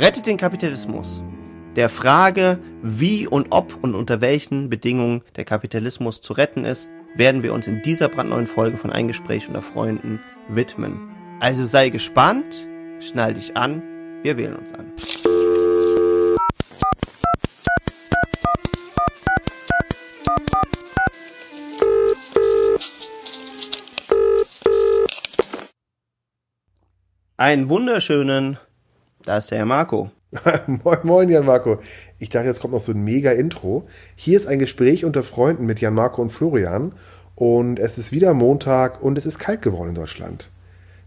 Rettet den Kapitalismus. Der Frage, wie und ob und unter welchen Bedingungen der Kapitalismus zu retten ist, werden wir uns in dieser brandneuen Folge von Ein Gespräch unter Freunden widmen. Also sei gespannt, schnall dich an, wir wählen uns an. Einen wunderschönen, da ist der Marco. moin, moin, Jan Marco. Ich dachte, jetzt kommt noch so ein mega Intro. Hier ist ein Gespräch unter Freunden mit Jan Marco und Florian. Und es ist wieder Montag und es ist kalt geworden in Deutschland.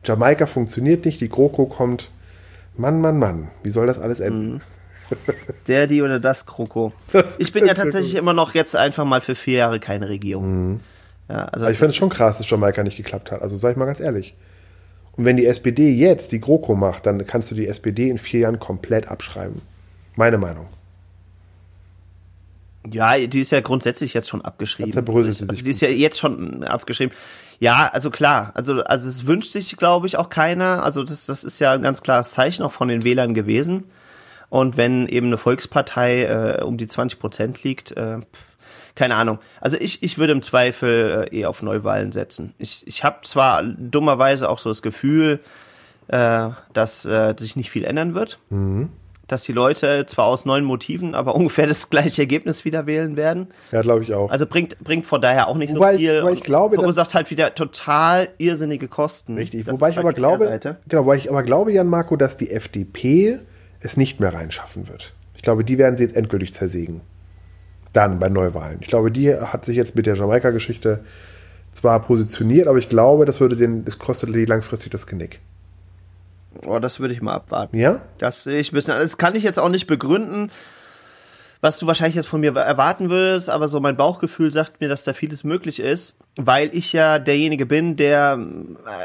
Jamaika funktioniert nicht, die GroKo kommt. Mann, Mann, Mann, wie soll das alles enden? Mhm. Der, die oder das Kroko. Ich bin ja tatsächlich immer noch jetzt einfach mal für vier Jahre keine Regierung. Mhm. Ja, also Aber ich finde es schon krass, dass Jamaika nicht geklappt hat. Also sag ich mal ganz ehrlich. Und wenn die SPD jetzt die GroKo macht, dann kannst du die SPD in vier Jahren komplett abschreiben. Meine Meinung. Ja, die ist ja grundsätzlich jetzt schon abgeschrieben. Also, also die ist ja jetzt schon abgeschrieben. Ja, also klar, also also es wünscht sich, glaube ich, auch keiner. Also das das ist ja ein ganz klares Zeichen auch von den Wählern gewesen. Und wenn eben eine Volkspartei äh, um die 20 Prozent liegt, äh, pff, keine Ahnung. Also ich, ich würde im Zweifel äh, eher auf Neuwahlen setzen. Ich, ich habe zwar dummerweise auch so das Gefühl, äh, dass äh, sich nicht viel ändern wird. Mhm. Dass die Leute zwar aus neuen Motiven, aber ungefähr das gleiche Ergebnis wieder wählen werden. Ja, glaube ich auch. Also bringt, bringt von daher auch nicht wobei, so viel. Wobei ich glaube, verursacht halt wieder total irrsinnige Kosten. Richtig. Wobei ich aber glaube, genau, wobei ich aber glaube, Jan Marco, dass die FDP es nicht mehr reinschaffen wird. Ich glaube, die werden sie jetzt endgültig zersägen. Dann bei Neuwahlen. Ich glaube, die hat sich jetzt mit der Jamaika-Geschichte zwar positioniert, aber ich glaube, das würde den, das kostet die langfristig das Genick. Oh, das würde ich mal abwarten. Ja? Das sehe ich ein bisschen. Das kann ich jetzt auch nicht begründen, was du wahrscheinlich jetzt von mir erwarten würdest, aber so mein Bauchgefühl sagt mir, dass da vieles möglich ist, weil ich ja derjenige bin, der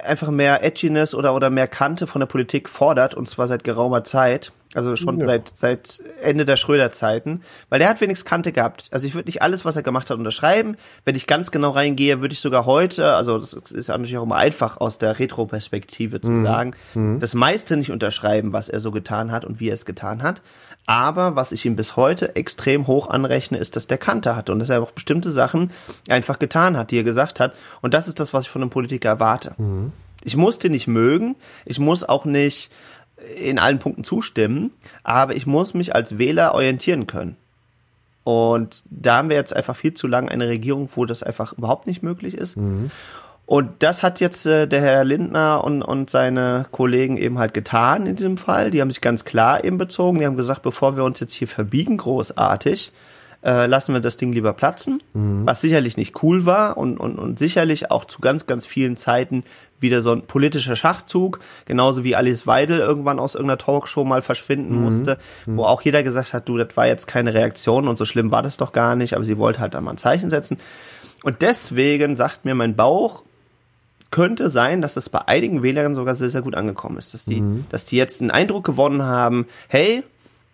einfach mehr Edginess oder, oder mehr Kante von der Politik fordert, und zwar seit geraumer Zeit. Also schon ja. seit, seit Ende der Schröder-Zeiten. Weil der hat wenigstens Kante gehabt. Also ich würde nicht alles, was er gemacht hat, unterschreiben. Wenn ich ganz genau reingehe, würde ich sogar heute, also das ist natürlich auch immer einfach aus der Retro-Perspektive zu mhm. sagen, mhm. das meiste nicht unterschreiben, was er so getan hat und wie er es getan hat. Aber was ich ihm bis heute extrem hoch anrechne, ist, dass der Kante hatte und dass er auch bestimmte Sachen einfach getan hat, die er gesagt hat. Und das ist das, was ich von einem Politiker erwarte. Mhm. Ich muss den nicht mögen. Ich muss auch nicht in allen Punkten zustimmen, aber ich muss mich als Wähler orientieren können. Und da haben wir jetzt einfach viel zu lange eine Regierung, wo das einfach überhaupt nicht möglich ist. Mhm. Und das hat jetzt äh, der Herr Lindner und, und seine Kollegen eben halt getan in diesem Fall. Die haben sich ganz klar eben bezogen. Die haben gesagt, bevor wir uns jetzt hier verbiegen, großartig, äh, lassen wir das Ding lieber platzen, mhm. was sicherlich nicht cool war und, und, und sicherlich auch zu ganz, ganz vielen Zeiten wieder so ein politischer Schachzug, genauso wie Alice Weidel irgendwann aus irgendeiner Talkshow mal verschwinden mhm. musste, mhm. wo auch jeder gesagt hat, du, das war jetzt keine Reaktion und so schlimm war das doch gar nicht, aber sie wollte halt da mal ein Zeichen setzen. Und deswegen sagt mir mein Bauch, könnte sein, dass das bei einigen Wählern sogar sehr, sehr gut angekommen ist, dass die, mhm. dass die jetzt einen Eindruck gewonnen haben, hey,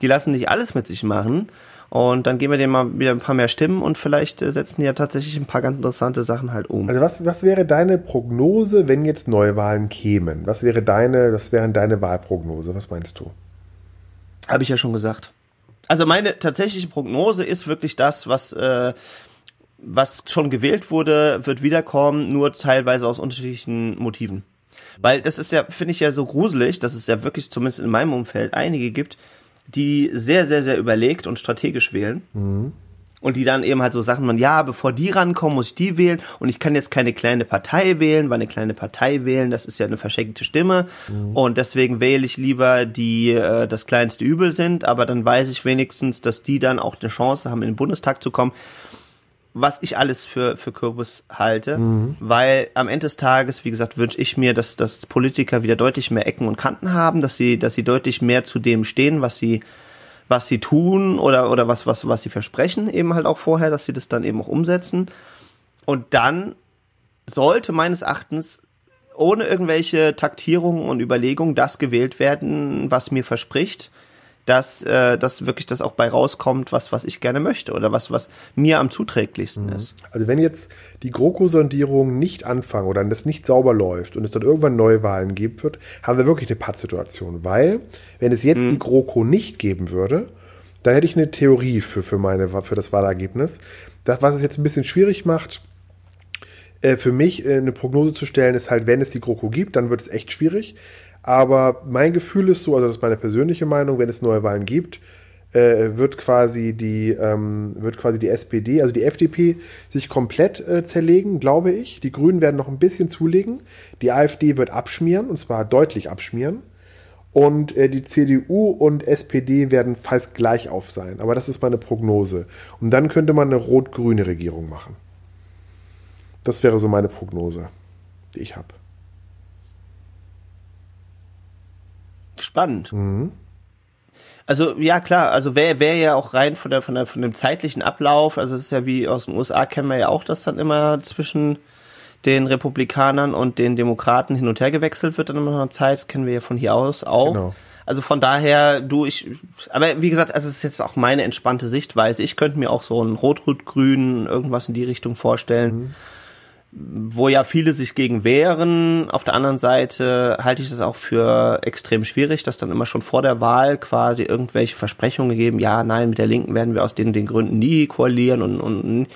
die lassen nicht alles mit sich machen und dann geben wir denen mal wieder ein paar mehr Stimmen und vielleicht äh, setzen die ja tatsächlich ein paar ganz interessante Sachen halt um. Also was, was wäre deine Prognose, wenn jetzt Neuwahlen kämen? Was wäre deine, was wäre deine Wahlprognose? Was meinst du? Habe ich ja schon gesagt. Also meine tatsächliche Prognose ist wirklich das, was äh, was schon gewählt wurde, wird wiederkommen, nur teilweise aus unterschiedlichen Motiven. Weil das ist ja, finde ich ja so gruselig, dass es ja wirklich zumindest in meinem Umfeld einige gibt, die sehr, sehr, sehr überlegt und strategisch wählen. Mhm. Und die dann eben halt so Sachen man, ja, bevor die rankommen, muss ich die wählen. Und ich kann jetzt keine kleine Partei wählen, weil eine kleine Partei wählen, das ist ja eine verschenkte Stimme. Mhm. Und deswegen wähle ich lieber die äh, das kleinste Übel sind, aber dann weiß ich wenigstens, dass die dann auch eine Chance haben, in den Bundestag zu kommen was ich alles für, für Kürbis halte, mhm. weil am Ende des Tages, wie gesagt, wünsche ich mir, dass, dass Politiker wieder deutlich mehr Ecken und Kanten haben, dass sie, dass sie deutlich mehr zu dem stehen, was sie, was sie tun oder, oder was, was, was sie versprechen, eben halt auch vorher, dass sie das dann eben auch umsetzen. Und dann sollte meines Erachtens ohne irgendwelche Taktierungen und Überlegungen das gewählt werden, was mir verspricht, dass, äh, dass wirklich das auch bei rauskommt, was, was ich gerne möchte oder was, was mir am zuträglichsten mhm. ist. Also wenn jetzt die GroKo-Sondierung nicht anfangen oder das nicht sauber läuft und es dann irgendwann Neuwahlen geben wird, haben wir wirklich eine Pattsituation. Weil, wenn es jetzt mhm. die GroKo nicht geben würde, dann hätte ich eine Theorie für, für, meine, für das Wahlergebnis. Das, was es jetzt ein bisschen schwierig macht, äh, für mich äh, eine Prognose zu stellen, ist halt, wenn es die GroKo gibt, dann wird es echt schwierig. Aber mein Gefühl ist so, also das ist meine persönliche Meinung, wenn es neue Wahlen gibt, äh, wird quasi die ähm, wird quasi die SPD, also die FDP, sich komplett äh, zerlegen, glaube ich. Die Grünen werden noch ein bisschen zulegen. Die AfD wird abschmieren und zwar deutlich abschmieren. Und äh, die CDU und SPD werden fast gleich auf sein. Aber das ist meine Prognose. Und dann könnte man eine rot-grüne Regierung machen. Das wäre so meine Prognose, die ich habe. Spannend. Mhm. Also ja klar, also wäre wär ja auch rein von der von der von dem zeitlichen Ablauf, also es ist ja wie aus den USA kennen wir ja auch, dass dann immer zwischen den Republikanern und den Demokraten hin und her gewechselt wird dann immer noch Zeit, das kennen wir ja von hier aus auch. Genau. Also von daher, du, ich, aber wie gesagt, also es ist jetzt auch meine entspannte Sichtweise. Ich könnte mir auch so ein Rot-Rot-Grün, irgendwas in die Richtung vorstellen. Mhm wo ja viele sich gegen wehren. Auf der anderen Seite halte ich das auch für extrem schwierig, dass dann immer schon vor der Wahl quasi irgendwelche Versprechungen gegeben, ja, nein, mit der Linken werden wir aus den, den Gründen nie koalieren und, und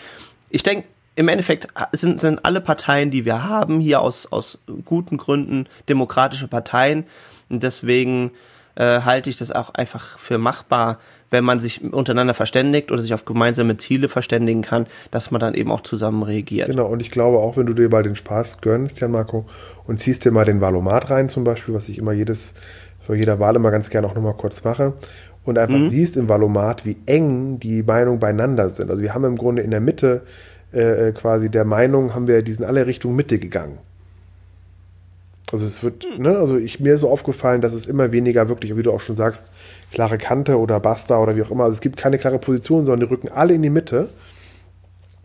ich denke, im Endeffekt sind, sind alle Parteien, die wir haben, hier aus, aus guten Gründen demokratische Parteien. Und deswegen äh, halte ich das auch einfach für machbar, wenn man sich untereinander verständigt oder sich auf gemeinsame Ziele verständigen kann, dass man dann eben auch zusammen reagiert. Genau, und ich glaube auch, wenn du dir mal den Spaß gönnst, Jan Marco, und ziehst dir mal den Valomat rein zum Beispiel, was ich immer jedes, vor jeder Wahl immer ganz gerne auch nochmal kurz mache, und einfach mhm. siehst im Valomat, wie eng die Meinungen beieinander sind. Also wir haben im Grunde in der Mitte äh, äh quasi der Meinung, haben wir, die sind alle Richtung Mitte gegangen. Also es wird, ne, also ich, mir ist so aufgefallen, dass es immer weniger wirklich, wie du auch schon sagst, klare Kante oder Basta oder wie auch immer. Also es gibt keine klare Position, sondern die rücken alle in die Mitte.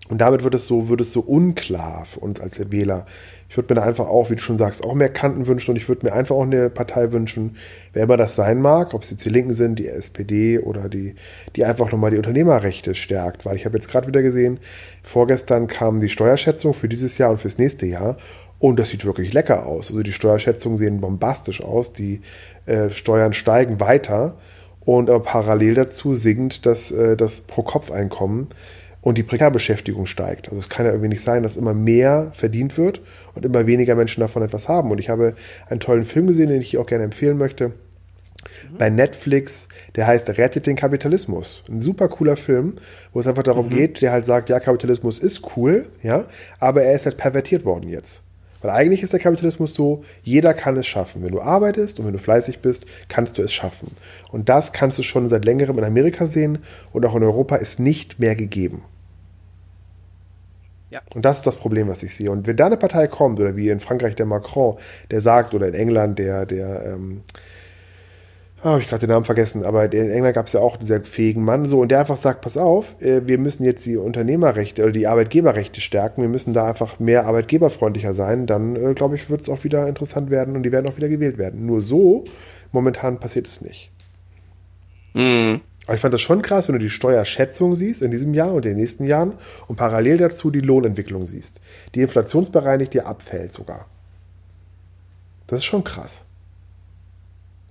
Und damit wird es so, wird es so unklar für uns als Wähler. Ich würde mir da einfach auch, wie du schon sagst, auch mehr Kanten wünschen und ich würde mir einfach auch eine Partei wünschen, wer immer das sein mag, ob es jetzt die Linken sind, die SPD oder die, die einfach nochmal die Unternehmerrechte stärkt. Weil ich habe jetzt gerade wieder gesehen, vorgestern kam die Steuerschätzung für dieses Jahr und fürs nächste Jahr und das sieht wirklich lecker aus. Also die Steuerschätzungen sehen bombastisch aus. Die äh, Steuern steigen weiter. Und aber parallel dazu sinkt das, äh, das Pro-Kopf-Einkommen und die Prekarbeschäftigung steigt. Also es kann ja irgendwie nicht sein, dass immer mehr verdient wird und immer weniger Menschen davon etwas haben. Und ich habe einen tollen Film gesehen, den ich auch gerne empfehlen möchte. Mhm. Bei Netflix, der heißt Rettet den Kapitalismus. Ein super cooler Film, wo es einfach darum mhm. geht, der halt sagt, ja, Kapitalismus ist cool, ja, aber er ist halt pervertiert worden jetzt. Weil eigentlich ist der Kapitalismus so, jeder kann es schaffen. Wenn du arbeitest und wenn du fleißig bist, kannst du es schaffen. Und das kannst du schon seit längerem in Amerika sehen und auch in Europa ist nicht mehr gegeben. Ja. Und das ist das Problem, was ich sehe. Und wenn da eine Partei kommt, oder wie in Frankreich der Macron, der sagt, oder in England der, der ähm, oh, habe ich gerade den Namen vergessen, aber in England gab es ja auch einen sehr fähigen Mann so und der einfach sagt, pass auf, äh, wir müssen jetzt die Unternehmerrechte oder die Arbeitgeberrechte stärken, wir müssen da einfach mehr arbeitgeberfreundlicher sein, dann äh, glaube ich, wird es auch wieder interessant werden und die werden auch wieder gewählt werden. Nur so, momentan passiert es nicht. Mhm. Aber ich fand das schon krass, wenn du die Steuerschätzung siehst in diesem Jahr und in den nächsten Jahren und parallel dazu die Lohnentwicklung siehst. Die inflationsbereinigt dir abfällt sogar. Das ist schon krass.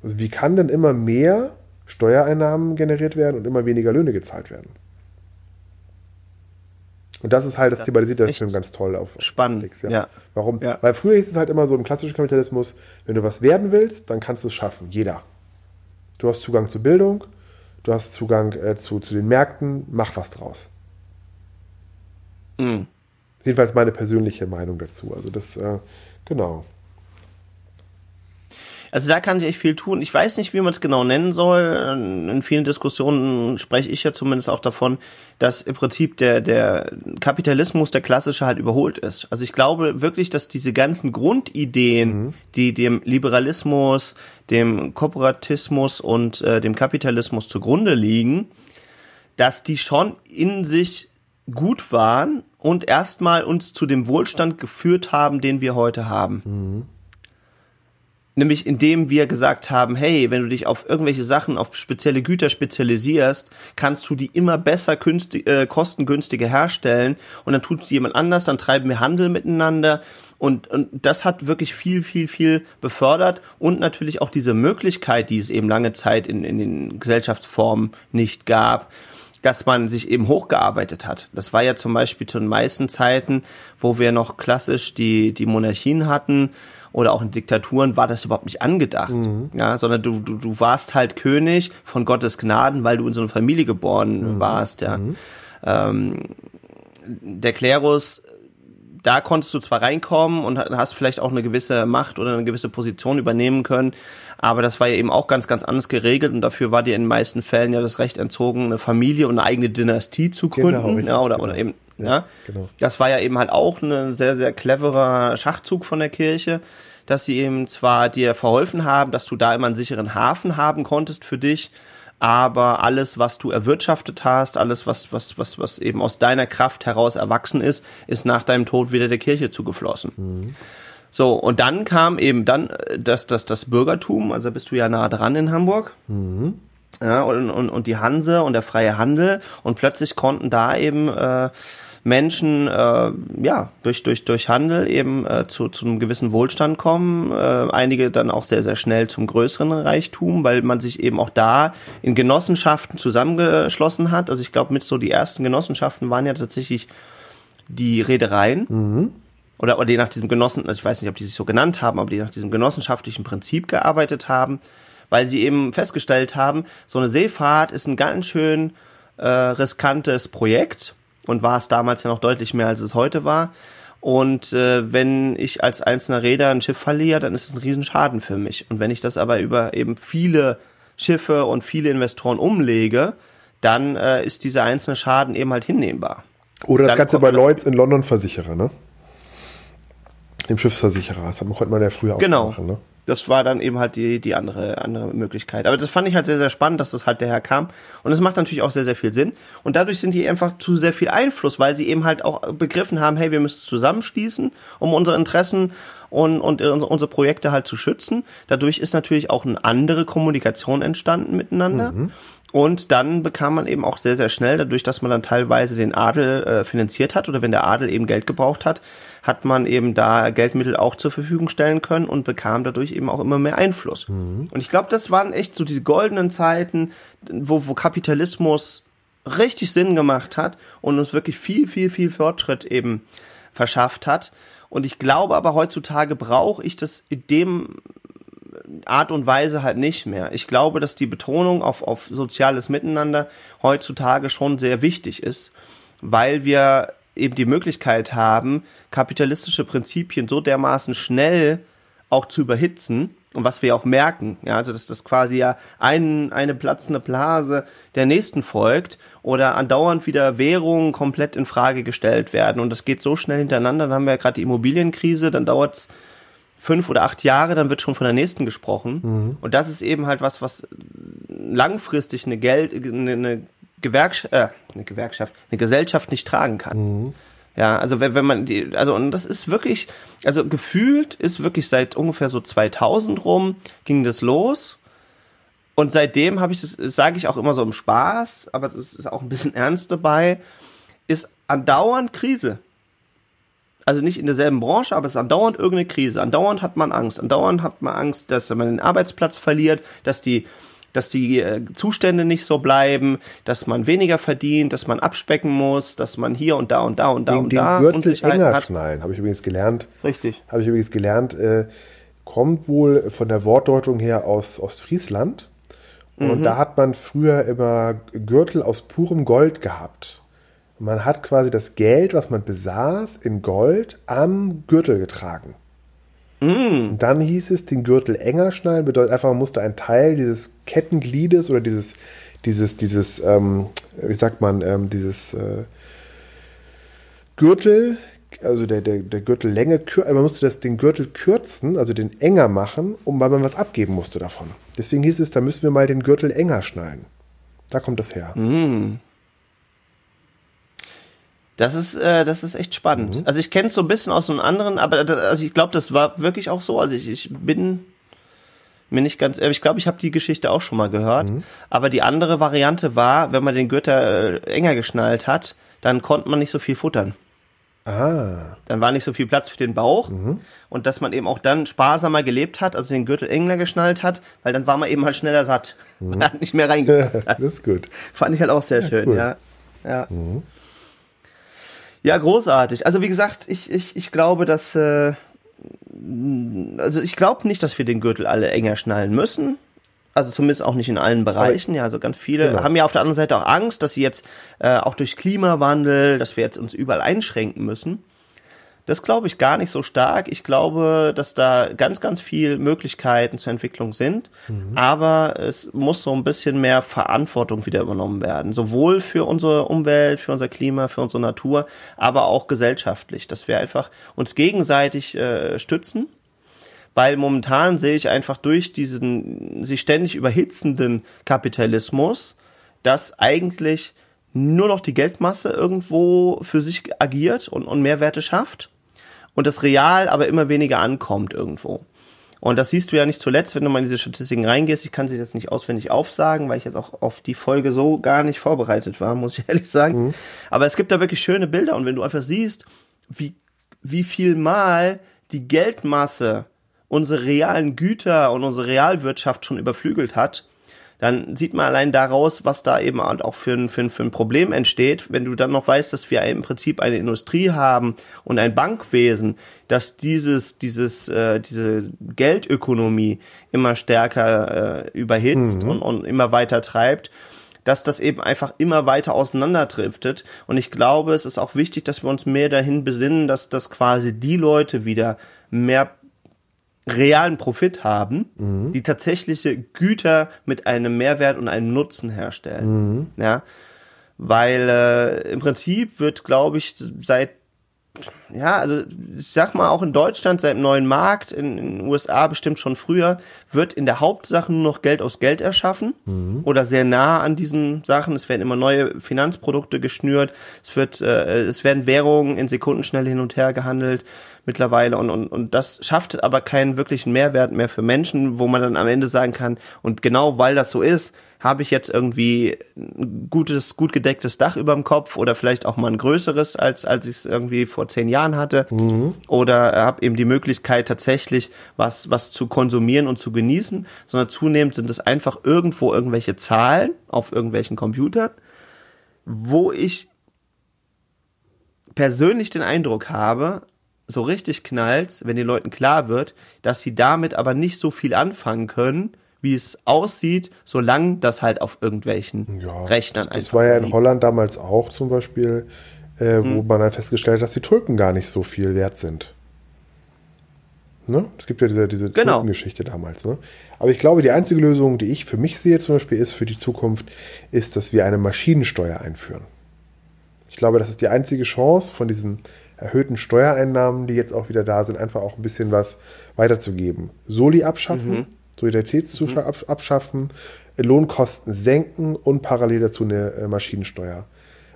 Also wie kann denn immer mehr Steuereinnahmen generiert werden und immer weniger Löhne gezahlt werden? Und das ist halt, das, das thematisiert der Film ganz toll auf Spannend. Netflix, ja. ja. Warum? Ja. Weil früher hieß es halt immer so im klassischen Kapitalismus, wenn du was werden willst, dann kannst du es schaffen. Jeder. Du hast Zugang zur Bildung, du hast Zugang äh, zu, zu den Märkten, mach was draus. Mhm. Jedenfalls meine persönliche Meinung dazu. Also das, äh, genau. Also da kann sich echt viel tun. Ich weiß nicht, wie man es genau nennen soll. In vielen Diskussionen spreche ich ja zumindest auch davon, dass im Prinzip der, der Kapitalismus, der klassische, halt überholt ist. Also ich glaube wirklich, dass diese ganzen Grundideen, mhm. die dem Liberalismus, dem Kooperatismus und äh, dem Kapitalismus zugrunde liegen, dass die schon in sich gut waren und erstmal uns zu dem Wohlstand geführt haben, den wir heute haben. Mhm. Nämlich indem wir gesagt haben, hey, wenn du dich auf irgendwelche Sachen, auf spezielle Güter spezialisierst, kannst du die immer besser günstig, äh, kostengünstiger herstellen und dann tut es jemand anders, dann treiben wir Handel miteinander und, und das hat wirklich viel, viel, viel befördert und natürlich auch diese Möglichkeit, die es eben lange Zeit in, in den Gesellschaftsformen nicht gab, dass man sich eben hochgearbeitet hat. Das war ja zum Beispiel zu den meisten Zeiten, wo wir noch klassisch die, die Monarchien hatten oder auch in Diktaturen war das überhaupt nicht angedacht. Mhm. Ja, sondern du, du, du warst halt König von Gottes Gnaden, weil du in so eine Familie geboren mhm. warst, ja. Mhm. Ähm, der Klerus da konntest du zwar reinkommen und hast vielleicht auch eine gewisse Macht oder eine gewisse Position übernehmen können, aber das war ja eben auch ganz, ganz anders geregelt und dafür war dir in den meisten Fällen ja das Recht entzogen, eine Familie und eine eigene Dynastie zu gründen. Genau, ja, oder, genau. oder eben, ja, ja. Genau. Das war ja eben halt auch ein sehr, sehr cleverer Schachzug von der Kirche dass sie eben zwar dir verholfen haben, dass du da immer einen sicheren Hafen haben konntest für dich, aber alles, was du erwirtschaftet hast, alles, was, was, was, was eben aus deiner Kraft heraus erwachsen ist, ist nach deinem Tod wieder der Kirche zugeflossen. Mhm. So, und dann kam eben dann äh, das, das, das Bürgertum, also bist du ja nah dran in Hamburg. Mhm. Ja, und, und, und die Hanse und der freie Handel und plötzlich konnten da eben äh, Menschen äh, ja durch durch durch Handel eben äh, zu zu einem gewissen Wohlstand kommen, äh, einige dann auch sehr sehr schnell zum größeren Reichtum, weil man sich eben auch da in Genossenschaften zusammengeschlossen hat. Also ich glaube mit so die ersten Genossenschaften waren ja tatsächlich die Reedereien. Mhm. Oder, oder die nach diesem Genossen, also ich weiß nicht, ob die sich so genannt haben, aber die nach diesem genossenschaftlichen Prinzip gearbeitet haben, weil sie eben festgestellt haben, so eine Seefahrt ist ein ganz schön äh, riskantes Projekt und war es damals ja noch deutlich mehr, als es heute war. Und äh, wenn ich als einzelner Räder ein Schiff verliere, dann ist es ein Riesenschaden für mich. Und wenn ich das aber über eben viele Schiffe und viele Investoren umlege, dann äh, ist dieser einzelne Schaden eben halt hinnehmbar. Oder das Ganze bei Lloyds in London Versicherer, ne? Dem Schiffsversicherer. Das konnte man ja früher auch genau. machen, ne? Das war dann eben halt die, die andere, andere Möglichkeit. Aber das fand ich halt sehr, sehr spannend, dass das halt daher kam. Und es macht natürlich auch sehr, sehr viel Sinn. Und dadurch sind die einfach zu sehr viel Einfluss, weil sie eben halt auch begriffen haben, hey, wir müssen zusammenschließen, um unsere Interessen und, und unsere Projekte halt zu schützen. Dadurch ist natürlich auch eine andere Kommunikation entstanden miteinander. Mhm. Und dann bekam man eben auch sehr, sehr schnell, dadurch, dass man dann teilweise den Adel äh, finanziert hat oder wenn der Adel eben Geld gebraucht hat, hat man eben da Geldmittel auch zur Verfügung stellen können und bekam dadurch eben auch immer mehr Einfluss. Mhm. Und ich glaube, das waren echt so diese goldenen Zeiten, wo, wo Kapitalismus richtig Sinn gemacht hat und uns wirklich viel, viel, viel Fortschritt eben verschafft hat. Und ich glaube aber heutzutage brauche ich das in dem Art und Weise halt nicht mehr. Ich glaube, dass die Betonung auf, auf soziales Miteinander heutzutage schon sehr wichtig ist, weil wir eben die Möglichkeit haben, kapitalistische Prinzipien so dermaßen schnell auch zu überhitzen und was wir auch merken, ja, also dass das quasi ja ein, eine platzende Blase der nächsten folgt oder andauernd wieder Währungen komplett in Frage gestellt werden und das geht so schnell hintereinander, dann haben wir ja gerade die Immobilienkrise, dann dauert's fünf oder acht Jahre, dann wird schon von der nächsten gesprochen. Mhm. Und das ist eben halt was, was langfristig eine Geld, eine, eine, Gewerkschaft, äh, eine Gewerkschaft, eine Gesellschaft nicht tragen kann. Mhm. Ja, also wenn, wenn man die, also und das ist wirklich, also gefühlt ist wirklich seit ungefähr so 2000 rum ging das los. Und seitdem habe ich das, sage ich auch immer so im Spaß, aber das ist auch ein bisschen ernst dabei, ist andauernd Krise also nicht in derselben Branche, aber es ist andauernd irgendeine Krise. Andauernd hat man Angst. Andauernd hat man Angst, dass man den Arbeitsplatz verliert, dass die dass die äh, Zustände nicht so bleiben, dass man weniger verdient, dass man abspecken muss, dass man hier und da und da und da den, und den da Gürtel enger hat. schnallen, habe ich übrigens gelernt. Richtig. Habe ich übrigens gelernt, äh, kommt wohl von der Wortdeutung her aus Ostfriesland. Und mhm. da hat man früher immer Gürtel aus purem Gold gehabt. Man hat quasi das Geld, was man besaß, in Gold am Gürtel getragen. Mm. Dann hieß es, den Gürtel enger schnallen, bedeutet einfach, man musste einen Teil dieses Kettengliedes oder dieses, dieses, dieses, ähm, wie sagt man, ähm, dieses äh, Gürtel, also der, der, der Gürtellänge, also man musste das, den Gürtel kürzen, also den enger machen, um, weil man was abgeben musste davon. Deswegen hieß es, da müssen wir mal den Gürtel enger schnallen. Da kommt das her. Mm. Das ist, äh, das ist echt spannend. Mhm. Also ich kenne es so ein bisschen aus einem anderen, aber also ich glaube, das war wirklich auch so. Also ich, ich bin mir nicht ganz, ich glaube, ich habe die Geschichte auch schon mal gehört. Mhm. Aber die andere Variante war, wenn man den Gürtel äh, enger geschnallt hat, dann konnte man nicht so viel futtern. Ah. Dann war nicht so viel Platz für den Bauch mhm. und dass man eben auch dann sparsamer gelebt hat, also den Gürtel enger geschnallt hat, weil dann war man eben halt schneller satt. Mhm. Man hat nicht mehr reingepasst. das ist gut. Fand ich halt auch sehr ja, schön, cool. ja. Ja. Mhm. Ja, großartig. Also wie gesagt, ich, ich, ich glaube, dass äh, also ich glaube nicht, dass wir den Gürtel alle enger schnallen müssen. Also zumindest auch nicht in allen Bereichen. Ja, also ganz viele genau. haben ja auf der anderen Seite auch Angst, dass sie jetzt äh, auch durch Klimawandel, dass wir jetzt uns überall einschränken müssen. Das glaube ich gar nicht so stark. Ich glaube, dass da ganz, ganz viel Möglichkeiten zur Entwicklung sind. Mhm. Aber es muss so ein bisschen mehr Verantwortung wieder übernommen werden. Sowohl für unsere Umwelt, für unser Klima, für unsere Natur, aber auch gesellschaftlich. Dass wir einfach uns gegenseitig äh, stützen. Weil momentan sehe ich einfach durch diesen sich ständig überhitzenden Kapitalismus, dass eigentlich nur noch die Geldmasse irgendwo für sich agiert und, und Mehrwerte schafft und das real aber immer weniger ankommt irgendwo. Und das siehst du ja nicht zuletzt, wenn du mal in diese Statistiken reingehst. Ich kann sie jetzt nicht auswendig aufsagen, weil ich jetzt auch auf die Folge so gar nicht vorbereitet war, muss ich ehrlich sagen. Mhm. Aber es gibt da wirklich schöne Bilder und wenn du einfach siehst, wie, wie viel mal die Geldmasse unsere realen Güter und unsere Realwirtschaft schon überflügelt hat, dann sieht man allein daraus, was da eben auch für ein, für, ein, für ein Problem entsteht, wenn du dann noch weißt, dass wir im Prinzip eine Industrie haben und ein Bankwesen, dass dieses, dieses, äh, diese Geldökonomie immer stärker äh, überhitzt mhm. und, und immer weiter treibt dass das eben einfach immer weiter auseinanderdriftet. Und ich glaube, es ist auch wichtig, dass wir uns mehr dahin besinnen, dass das quasi die Leute wieder mehr realen Profit haben, mhm. die tatsächliche Güter mit einem Mehrwert und einem Nutzen herstellen. Mhm. Ja, weil äh, im Prinzip wird, glaube ich, seit ja, also ich sag mal auch in Deutschland seit dem neuen Markt, in, in den USA bestimmt schon früher, wird in der Hauptsache nur noch Geld aus Geld erschaffen mhm. oder sehr nah an diesen Sachen. Es werden immer neue Finanzprodukte geschnürt, es wird, äh, es werden Währungen in Sekunden schnell hin und her gehandelt mittlerweile und, und, und das schafft aber keinen wirklichen Mehrwert mehr für Menschen, wo man dann am Ende sagen kann, und genau weil das so ist, habe ich jetzt irgendwie ein gutes, gut gedecktes Dach über dem Kopf oder vielleicht auch mal ein größeres, als, als ich es irgendwie vor zehn Jahren hatte. Mhm. Oder habe eben die Möglichkeit, tatsächlich was, was zu konsumieren und zu genießen, sondern zunehmend sind es einfach irgendwo irgendwelche Zahlen auf irgendwelchen Computern, wo ich persönlich den Eindruck habe, so richtig knallt, wenn den Leuten klar wird, dass sie damit aber nicht so viel anfangen können, wie es aussieht, solange das halt auf irgendwelchen ja, Rechnern einfach. Das war ja in liegt. Holland damals auch zum Beispiel, äh, hm. wo man dann festgestellt hat, dass die Tulpen gar nicht so viel wert sind. Ne? Es gibt ja diese, diese genau. Tulpengeschichte damals. Ne? Aber ich glaube, die einzige Lösung, die ich für mich sehe zum Beispiel, ist für die Zukunft, ist, dass wir eine Maschinensteuer einführen. Ich glaube, das ist die einzige Chance von diesen erhöhten Steuereinnahmen, die jetzt auch wieder da sind, einfach auch ein bisschen was weiterzugeben. Soli abschaffen, mhm. Solidaritätszuschlag mhm. abschaffen, Lohnkosten senken und parallel dazu eine äh, Maschinensteuer.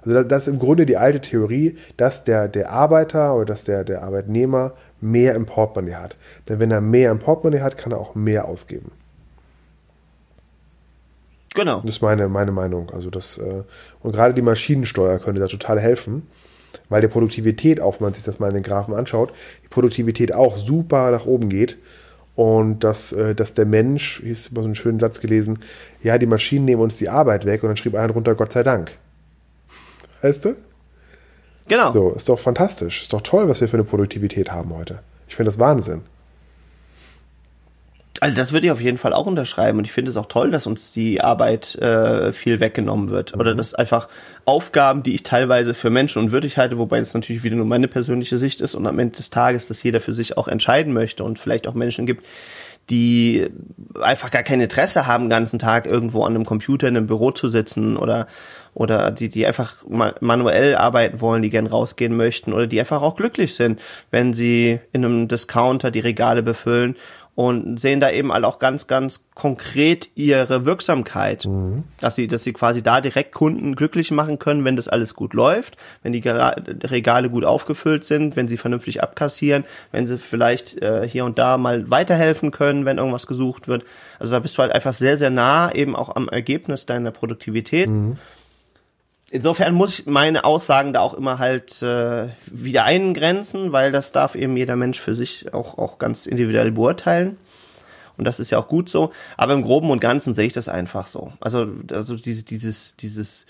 Also das ist im Grunde die alte Theorie, dass der, der Arbeiter oder dass der, der Arbeitnehmer mehr im Portemonnaie hat. Denn wenn er mehr im Portemonnaie hat, kann er auch mehr ausgeben. Genau. Das ist meine, meine Meinung. Also das, äh, und gerade die Maschinensteuer könnte da total helfen, weil die Produktivität, auch wenn man sich das mal in den Graphen anschaut, die Produktivität auch super nach oben geht und dass, äh, dass der Mensch, hier ist immer so einen schönen Satz gelesen, ja, die Maschinen nehmen uns die Arbeit weg und dann schrieb einer drunter, Gott sei Dank. Weißt du? Genau. So, ist doch fantastisch. Ist doch toll, was wir für eine Produktivität haben heute. Ich finde das Wahnsinn. Also das würde ich auf jeden Fall auch unterschreiben und ich finde es auch toll, dass uns die Arbeit äh, viel weggenommen wird mhm. oder dass einfach Aufgaben, die ich teilweise für Menschen unwürdig halte, wobei es natürlich wieder nur meine persönliche Sicht ist und am Ende des Tages, dass jeder für sich auch entscheiden möchte und vielleicht auch Menschen gibt, die einfach gar kein Interesse haben, den ganzen Tag irgendwo an einem Computer in einem Büro zu sitzen oder oder die, die einfach manuell arbeiten wollen, die gern rausgehen möchten oder die einfach auch glücklich sind, wenn sie in einem Discounter die Regale befüllen und sehen da eben alle auch ganz, ganz konkret ihre Wirksamkeit, mhm. dass sie, dass sie quasi da direkt Kunden glücklich machen können, wenn das alles gut läuft, wenn die Regale gut aufgefüllt sind, wenn sie vernünftig abkassieren, wenn sie vielleicht äh, hier und da mal weiterhelfen können, wenn irgendwas gesucht wird. Also da bist du halt einfach sehr, sehr nah eben auch am Ergebnis deiner Produktivität. Mhm insofern muss ich meine Aussagen da auch immer halt äh, wieder eingrenzen, weil das darf eben jeder Mensch für sich auch, auch ganz individuell beurteilen. Und das ist ja auch gut so. Aber im Groben und Ganzen sehe ich das einfach so. Also, also diese, dieses, dieses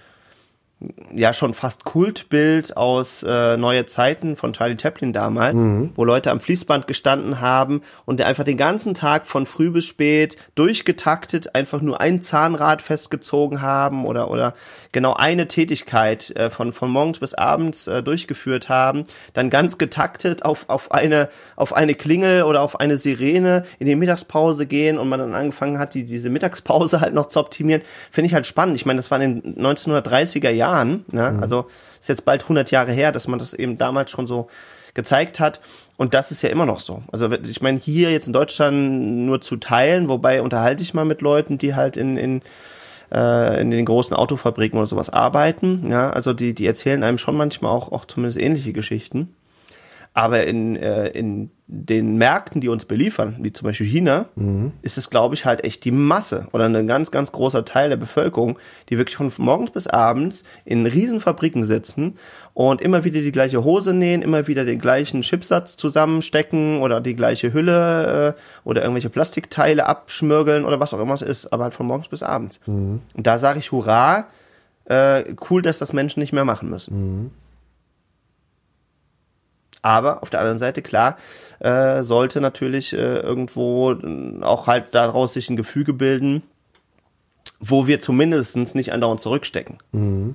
ja schon fast Kultbild aus äh, Neue Zeiten von Charlie Chaplin damals, mhm. wo Leute am Fließband gestanden haben und einfach den ganzen Tag von früh bis spät durchgetaktet einfach nur ein Zahnrad festgezogen haben oder oder genau eine Tätigkeit äh, von von morgens bis abends äh, durchgeführt haben, dann ganz getaktet auf auf eine auf eine Klingel oder auf eine Sirene in die Mittagspause gehen und man dann angefangen hat, die diese Mittagspause halt noch zu optimieren, finde ich halt spannend. Ich meine, das war in den 1930er Jahren Jahren. Ne? Mhm. Also ist jetzt bald 100 Jahre her, dass man das eben damals schon so gezeigt hat. Und das ist ja immer noch so. Also ich meine, hier jetzt in Deutschland nur zu teilen, wobei unterhalte ich mal mit Leuten, die halt in, in, äh, in den großen Autofabriken oder sowas arbeiten. Ja, also die, die erzählen einem schon manchmal auch, auch zumindest ähnliche Geschichten. Aber in, äh, in den Märkten, die uns beliefern, wie zum Beispiel China, mhm. ist es, glaube ich, halt echt die Masse oder ein ganz, ganz großer Teil der Bevölkerung, die wirklich von morgens bis abends in Riesenfabriken sitzen und immer wieder die gleiche Hose nähen, immer wieder den gleichen Chipsatz zusammenstecken oder die gleiche Hülle äh, oder irgendwelche Plastikteile abschmürgeln oder was auch immer es ist, aber halt von morgens bis abends. Mhm. Und da sage ich, hurra, äh, cool, dass das Menschen nicht mehr machen müssen. Mhm. Aber auf der anderen Seite, klar, äh, sollte natürlich äh, irgendwo auch halt daraus sich ein Gefüge bilden, wo wir zumindest nicht andauernd zurückstecken. Mhm.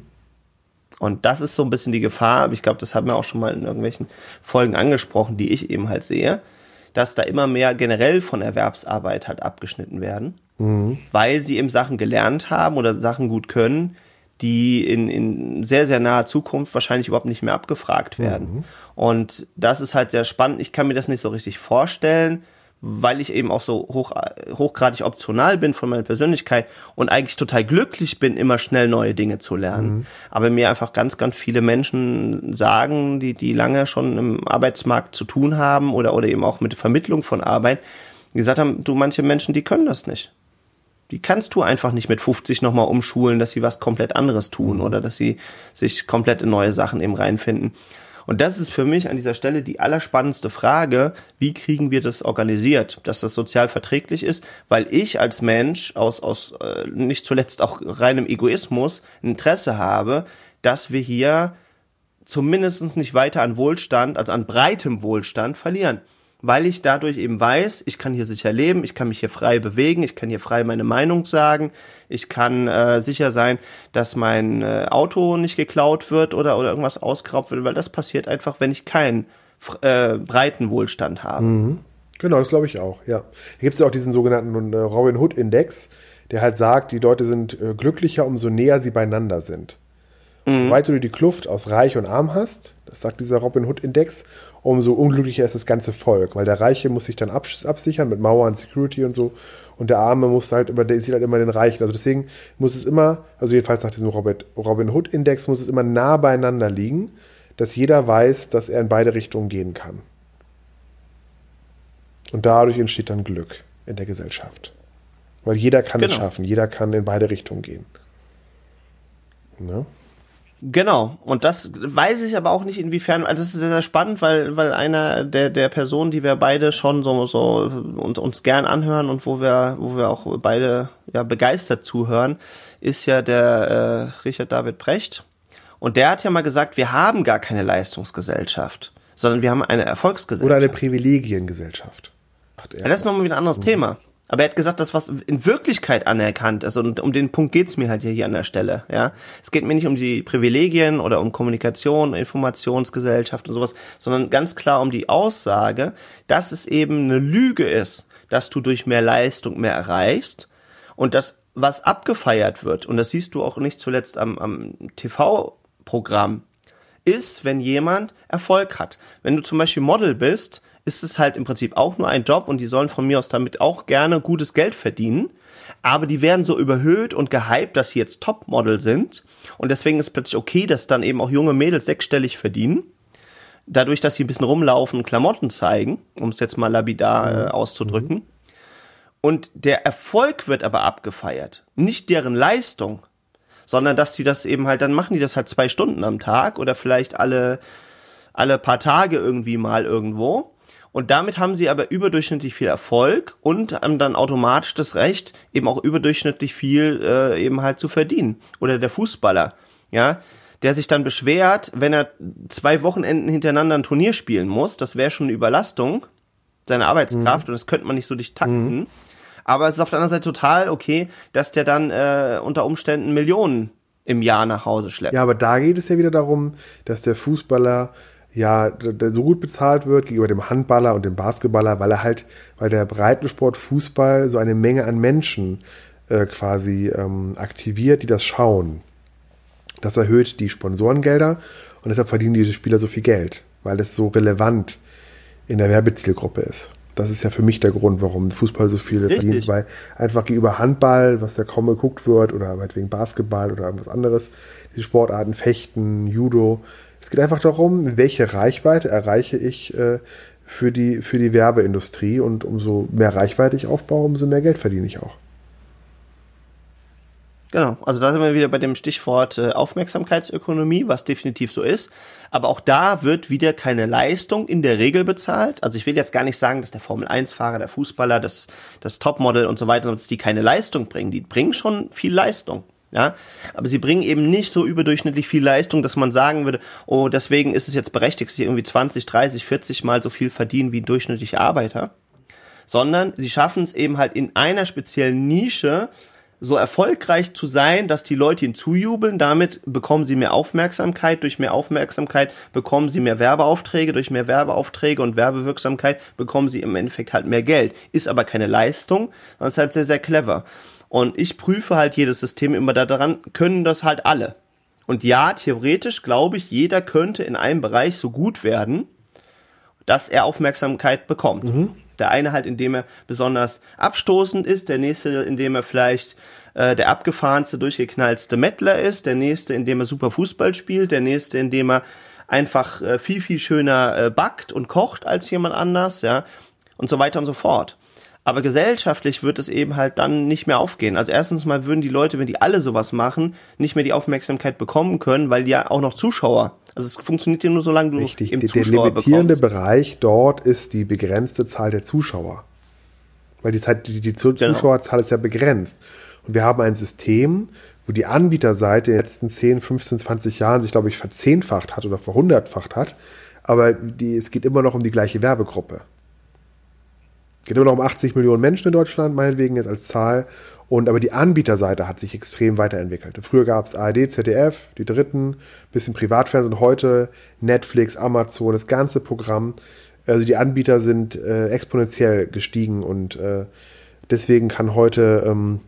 Und das ist so ein bisschen die Gefahr, aber ich glaube, das haben wir auch schon mal in irgendwelchen Folgen angesprochen, die ich eben halt sehe, dass da immer mehr generell von Erwerbsarbeit halt abgeschnitten werden, mhm. weil sie eben Sachen gelernt haben oder Sachen gut können, die in, in sehr, sehr naher Zukunft wahrscheinlich überhaupt nicht mehr abgefragt werden. Mhm. Und das ist halt sehr spannend. Ich kann mir das nicht so richtig vorstellen, weil ich eben auch so hoch, hochgradig optional bin von meiner Persönlichkeit und eigentlich total glücklich bin, immer schnell neue Dinge zu lernen. Mhm. Aber mir einfach ganz, ganz viele Menschen sagen, die, die lange schon im Arbeitsmarkt zu tun haben oder, oder eben auch mit der Vermittlung von Arbeit, die gesagt haben, du, manche Menschen, die können das nicht die kannst du einfach nicht mit 50 nochmal umschulen, dass sie was komplett anderes tun oder dass sie sich komplett in neue Sachen eben reinfinden. Und das ist für mich an dieser Stelle die allerspannendste Frage, wie kriegen wir das organisiert, dass das sozial verträglich ist, weil ich als Mensch aus, aus äh, nicht zuletzt auch reinem Egoismus Interesse habe, dass wir hier zumindest nicht weiter an Wohlstand, also an breitem Wohlstand verlieren weil ich dadurch eben weiß, ich kann hier sicher leben, ich kann mich hier frei bewegen, ich kann hier frei meine Meinung sagen, ich kann äh, sicher sein, dass mein äh, Auto nicht geklaut wird oder, oder irgendwas ausgeraubt wird, weil das passiert einfach, wenn ich keinen äh, breiten Wohlstand habe. Mhm. Genau, das glaube ich auch, ja. Hier gibt es ja auch diesen sogenannten äh, Robin Hood Index, der halt sagt, die Leute sind äh, glücklicher, umso näher sie beieinander sind. Mhm. Je weiter du die Kluft aus Reich und Arm hast, das sagt dieser Robin Hood Index, umso unglücklicher ist das ganze Volk, weil der Reiche muss sich dann absichern mit Mauern, Security und so und der Arme muss halt immer, der sieht halt immer den Reichen. Also deswegen muss es immer, also jedenfalls nach diesem Robert, Robin Hood Index muss es immer nah beieinander liegen, dass jeder weiß, dass er in beide Richtungen gehen kann. Und dadurch entsteht dann Glück in der Gesellschaft. Weil jeder kann genau. es schaffen, jeder kann in beide Richtungen gehen. Ne? Genau, und das weiß ich aber auch nicht inwiefern, also das ist sehr, sehr spannend, weil, weil einer der, der Personen, die wir beide schon so, so uns, uns gern anhören und wo wir, wo wir auch beide ja begeistert zuhören, ist ja der äh, Richard David Brecht. Und der hat ja mal gesagt, wir haben gar keine Leistungsgesellschaft, sondern wir haben eine Erfolgsgesellschaft. Oder eine Privilegiengesellschaft. Ja, das ist nochmal wieder ein anderes mhm. Thema. Aber er hat gesagt, dass was in Wirklichkeit anerkannt ist. Und um den Punkt geht's mir halt hier, hier an der Stelle. Ja, Es geht mir nicht um die Privilegien oder um Kommunikation, Informationsgesellschaft und sowas, sondern ganz klar um die Aussage, dass es eben eine Lüge ist, dass du durch mehr Leistung mehr erreichst und das, was abgefeiert wird, und das siehst du auch nicht zuletzt am, am TV-Programm, ist, wenn jemand Erfolg hat. Wenn du zum Beispiel Model bist, ist es halt im Prinzip auch nur ein Job und die sollen von mir aus damit auch gerne gutes Geld verdienen. Aber die werden so überhöht und gehypt, dass sie jetzt Topmodel sind. Und deswegen ist plötzlich okay, dass dann eben auch junge Mädels sechsstellig verdienen. Dadurch, dass sie ein bisschen rumlaufen und Klamotten zeigen, um es jetzt mal lapidar äh, auszudrücken. Mhm. Und der Erfolg wird aber abgefeiert. Nicht deren Leistung, sondern dass die das eben halt, dann machen die das halt zwei Stunden am Tag oder vielleicht alle, alle paar Tage irgendwie mal irgendwo. Und damit haben sie aber überdurchschnittlich viel Erfolg und haben dann automatisch das Recht, eben auch überdurchschnittlich viel äh, eben halt zu verdienen. Oder der Fußballer, ja, der sich dann beschwert, wenn er zwei Wochenenden hintereinander ein Turnier spielen muss, das wäre schon eine Überlastung, seine Arbeitskraft, mhm. und das könnte man nicht so dicht takten. Mhm. Aber es ist auf der anderen Seite total okay, dass der dann äh, unter Umständen Millionen im Jahr nach Hause schleppt. Ja, aber da geht es ja wieder darum, dass der Fußballer ja so gut bezahlt wird gegenüber dem Handballer und dem Basketballer, weil er halt, weil der Breitensport Fußball so eine Menge an Menschen äh, quasi ähm, aktiviert, die das schauen. Das erhöht die Sponsorengelder und deshalb verdienen diese Spieler so viel Geld, weil es so relevant in der Werbezielgruppe ist. Das ist ja für mich der Grund, warum Fußball so viel verdient, weil einfach gegenüber Handball, was ja kaum geguckt wird, oder wegen Basketball oder irgendwas anderes, diese Sportarten, Fechten, Judo, es geht einfach darum, welche Reichweite erreiche ich äh, für, die, für die Werbeindustrie und umso mehr Reichweite ich aufbaue, umso mehr Geld verdiene ich auch. Genau, also da sind wir wieder bei dem Stichwort äh, Aufmerksamkeitsökonomie, was definitiv so ist. Aber auch da wird wieder keine Leistung in der Regel bezahlt. Also ich will jetzt gar nicht sagen, dass der Formel-1-Fahrer, der Fußballer, das, das Topmodel und so weiter, dass die keine Leistung bringen. Die bringen schon viel Leistung. Ja, aber sie bringen eben nicht so überdurchschnittlich viel Leistung, dass man sagen würde, oh, deswegen ist es jetzt berechtigt, dass sie irgendwie 20, 30, 40 mal so viel verdienen wie ein Arbeiter, sondern sie schaffen es eben halt in einer speziellen Nische so erfolgreich zu sein, dass die Leute ihnen zujubeln. Damit bekommen sie mehr Aufmerksamkeit. Durch mehr Aufmerksamkeit bekommen sie mehr Werbeaufträge. Durch mehr Werbeaufträge und Werbewirksamkeit bekommen sie im Endeffekt halt mehr Geld. Ist aber keine Leistung, sondern ist halt sehr, sehr clever. Und ich prüfe halt jedes System immer daran, können das halt alle. Und ja, theoretisch glaube ich, jeder könnte in einem Bereich so gut werden, dass er Aufmerksamkeit bekommt. Mhm. Der eine halt, indem er besonders abstoßend ist, der nächste, indem er vielleicht äh, der abgefahrenste, durchgeknallste Mettler ist, der nächste, indem er super Fußball spielt, der nächste, indem er einfach äh, viel, viel schöner äh, backt und kocht als jemand anders, ja, und so weiter und so fort. Aber gesellschaftlich wird es eben halt dann nicht mehr aufgehen. Also erstens mal würden die Leute, wenn die alle sowas machen, nicht mehr die Aufmerksamkeit bekommen können, weil ja auch noch Zuschauer. Also es funktioniert ja nur so lange du Richtig. eben Zuschauer Der limitierende bekommst. Bereich dort ist die begrenzte Zahl der Zuschauer. Weil die, Zeit, die, die genau. Zuschauerzahl ist ja begrenzt. Und wir haben ein System, wo die Anbieterseite in den letzten 10, 15, 20 Jahren sich, glaube ich, verzehnfacht hat oder verhundertfacht hat. Aber die, es geht immer noch um die gleiche Werbegruppe geht immer noch um 80 Millionen Menschen in Deutschland, meinetwegen jetzt als Zahl. Und aber die Anbieterseite hat sich extrem weiterentwickelt. Früher gab es ARD, ZDF, die dritten, bisschen Privatfernsehen heute Netflix, Amazon, das ganze Programm. Also die Anbieter sind äh, exponentiell gestiegen und äh, deswegen kann heute, ähm,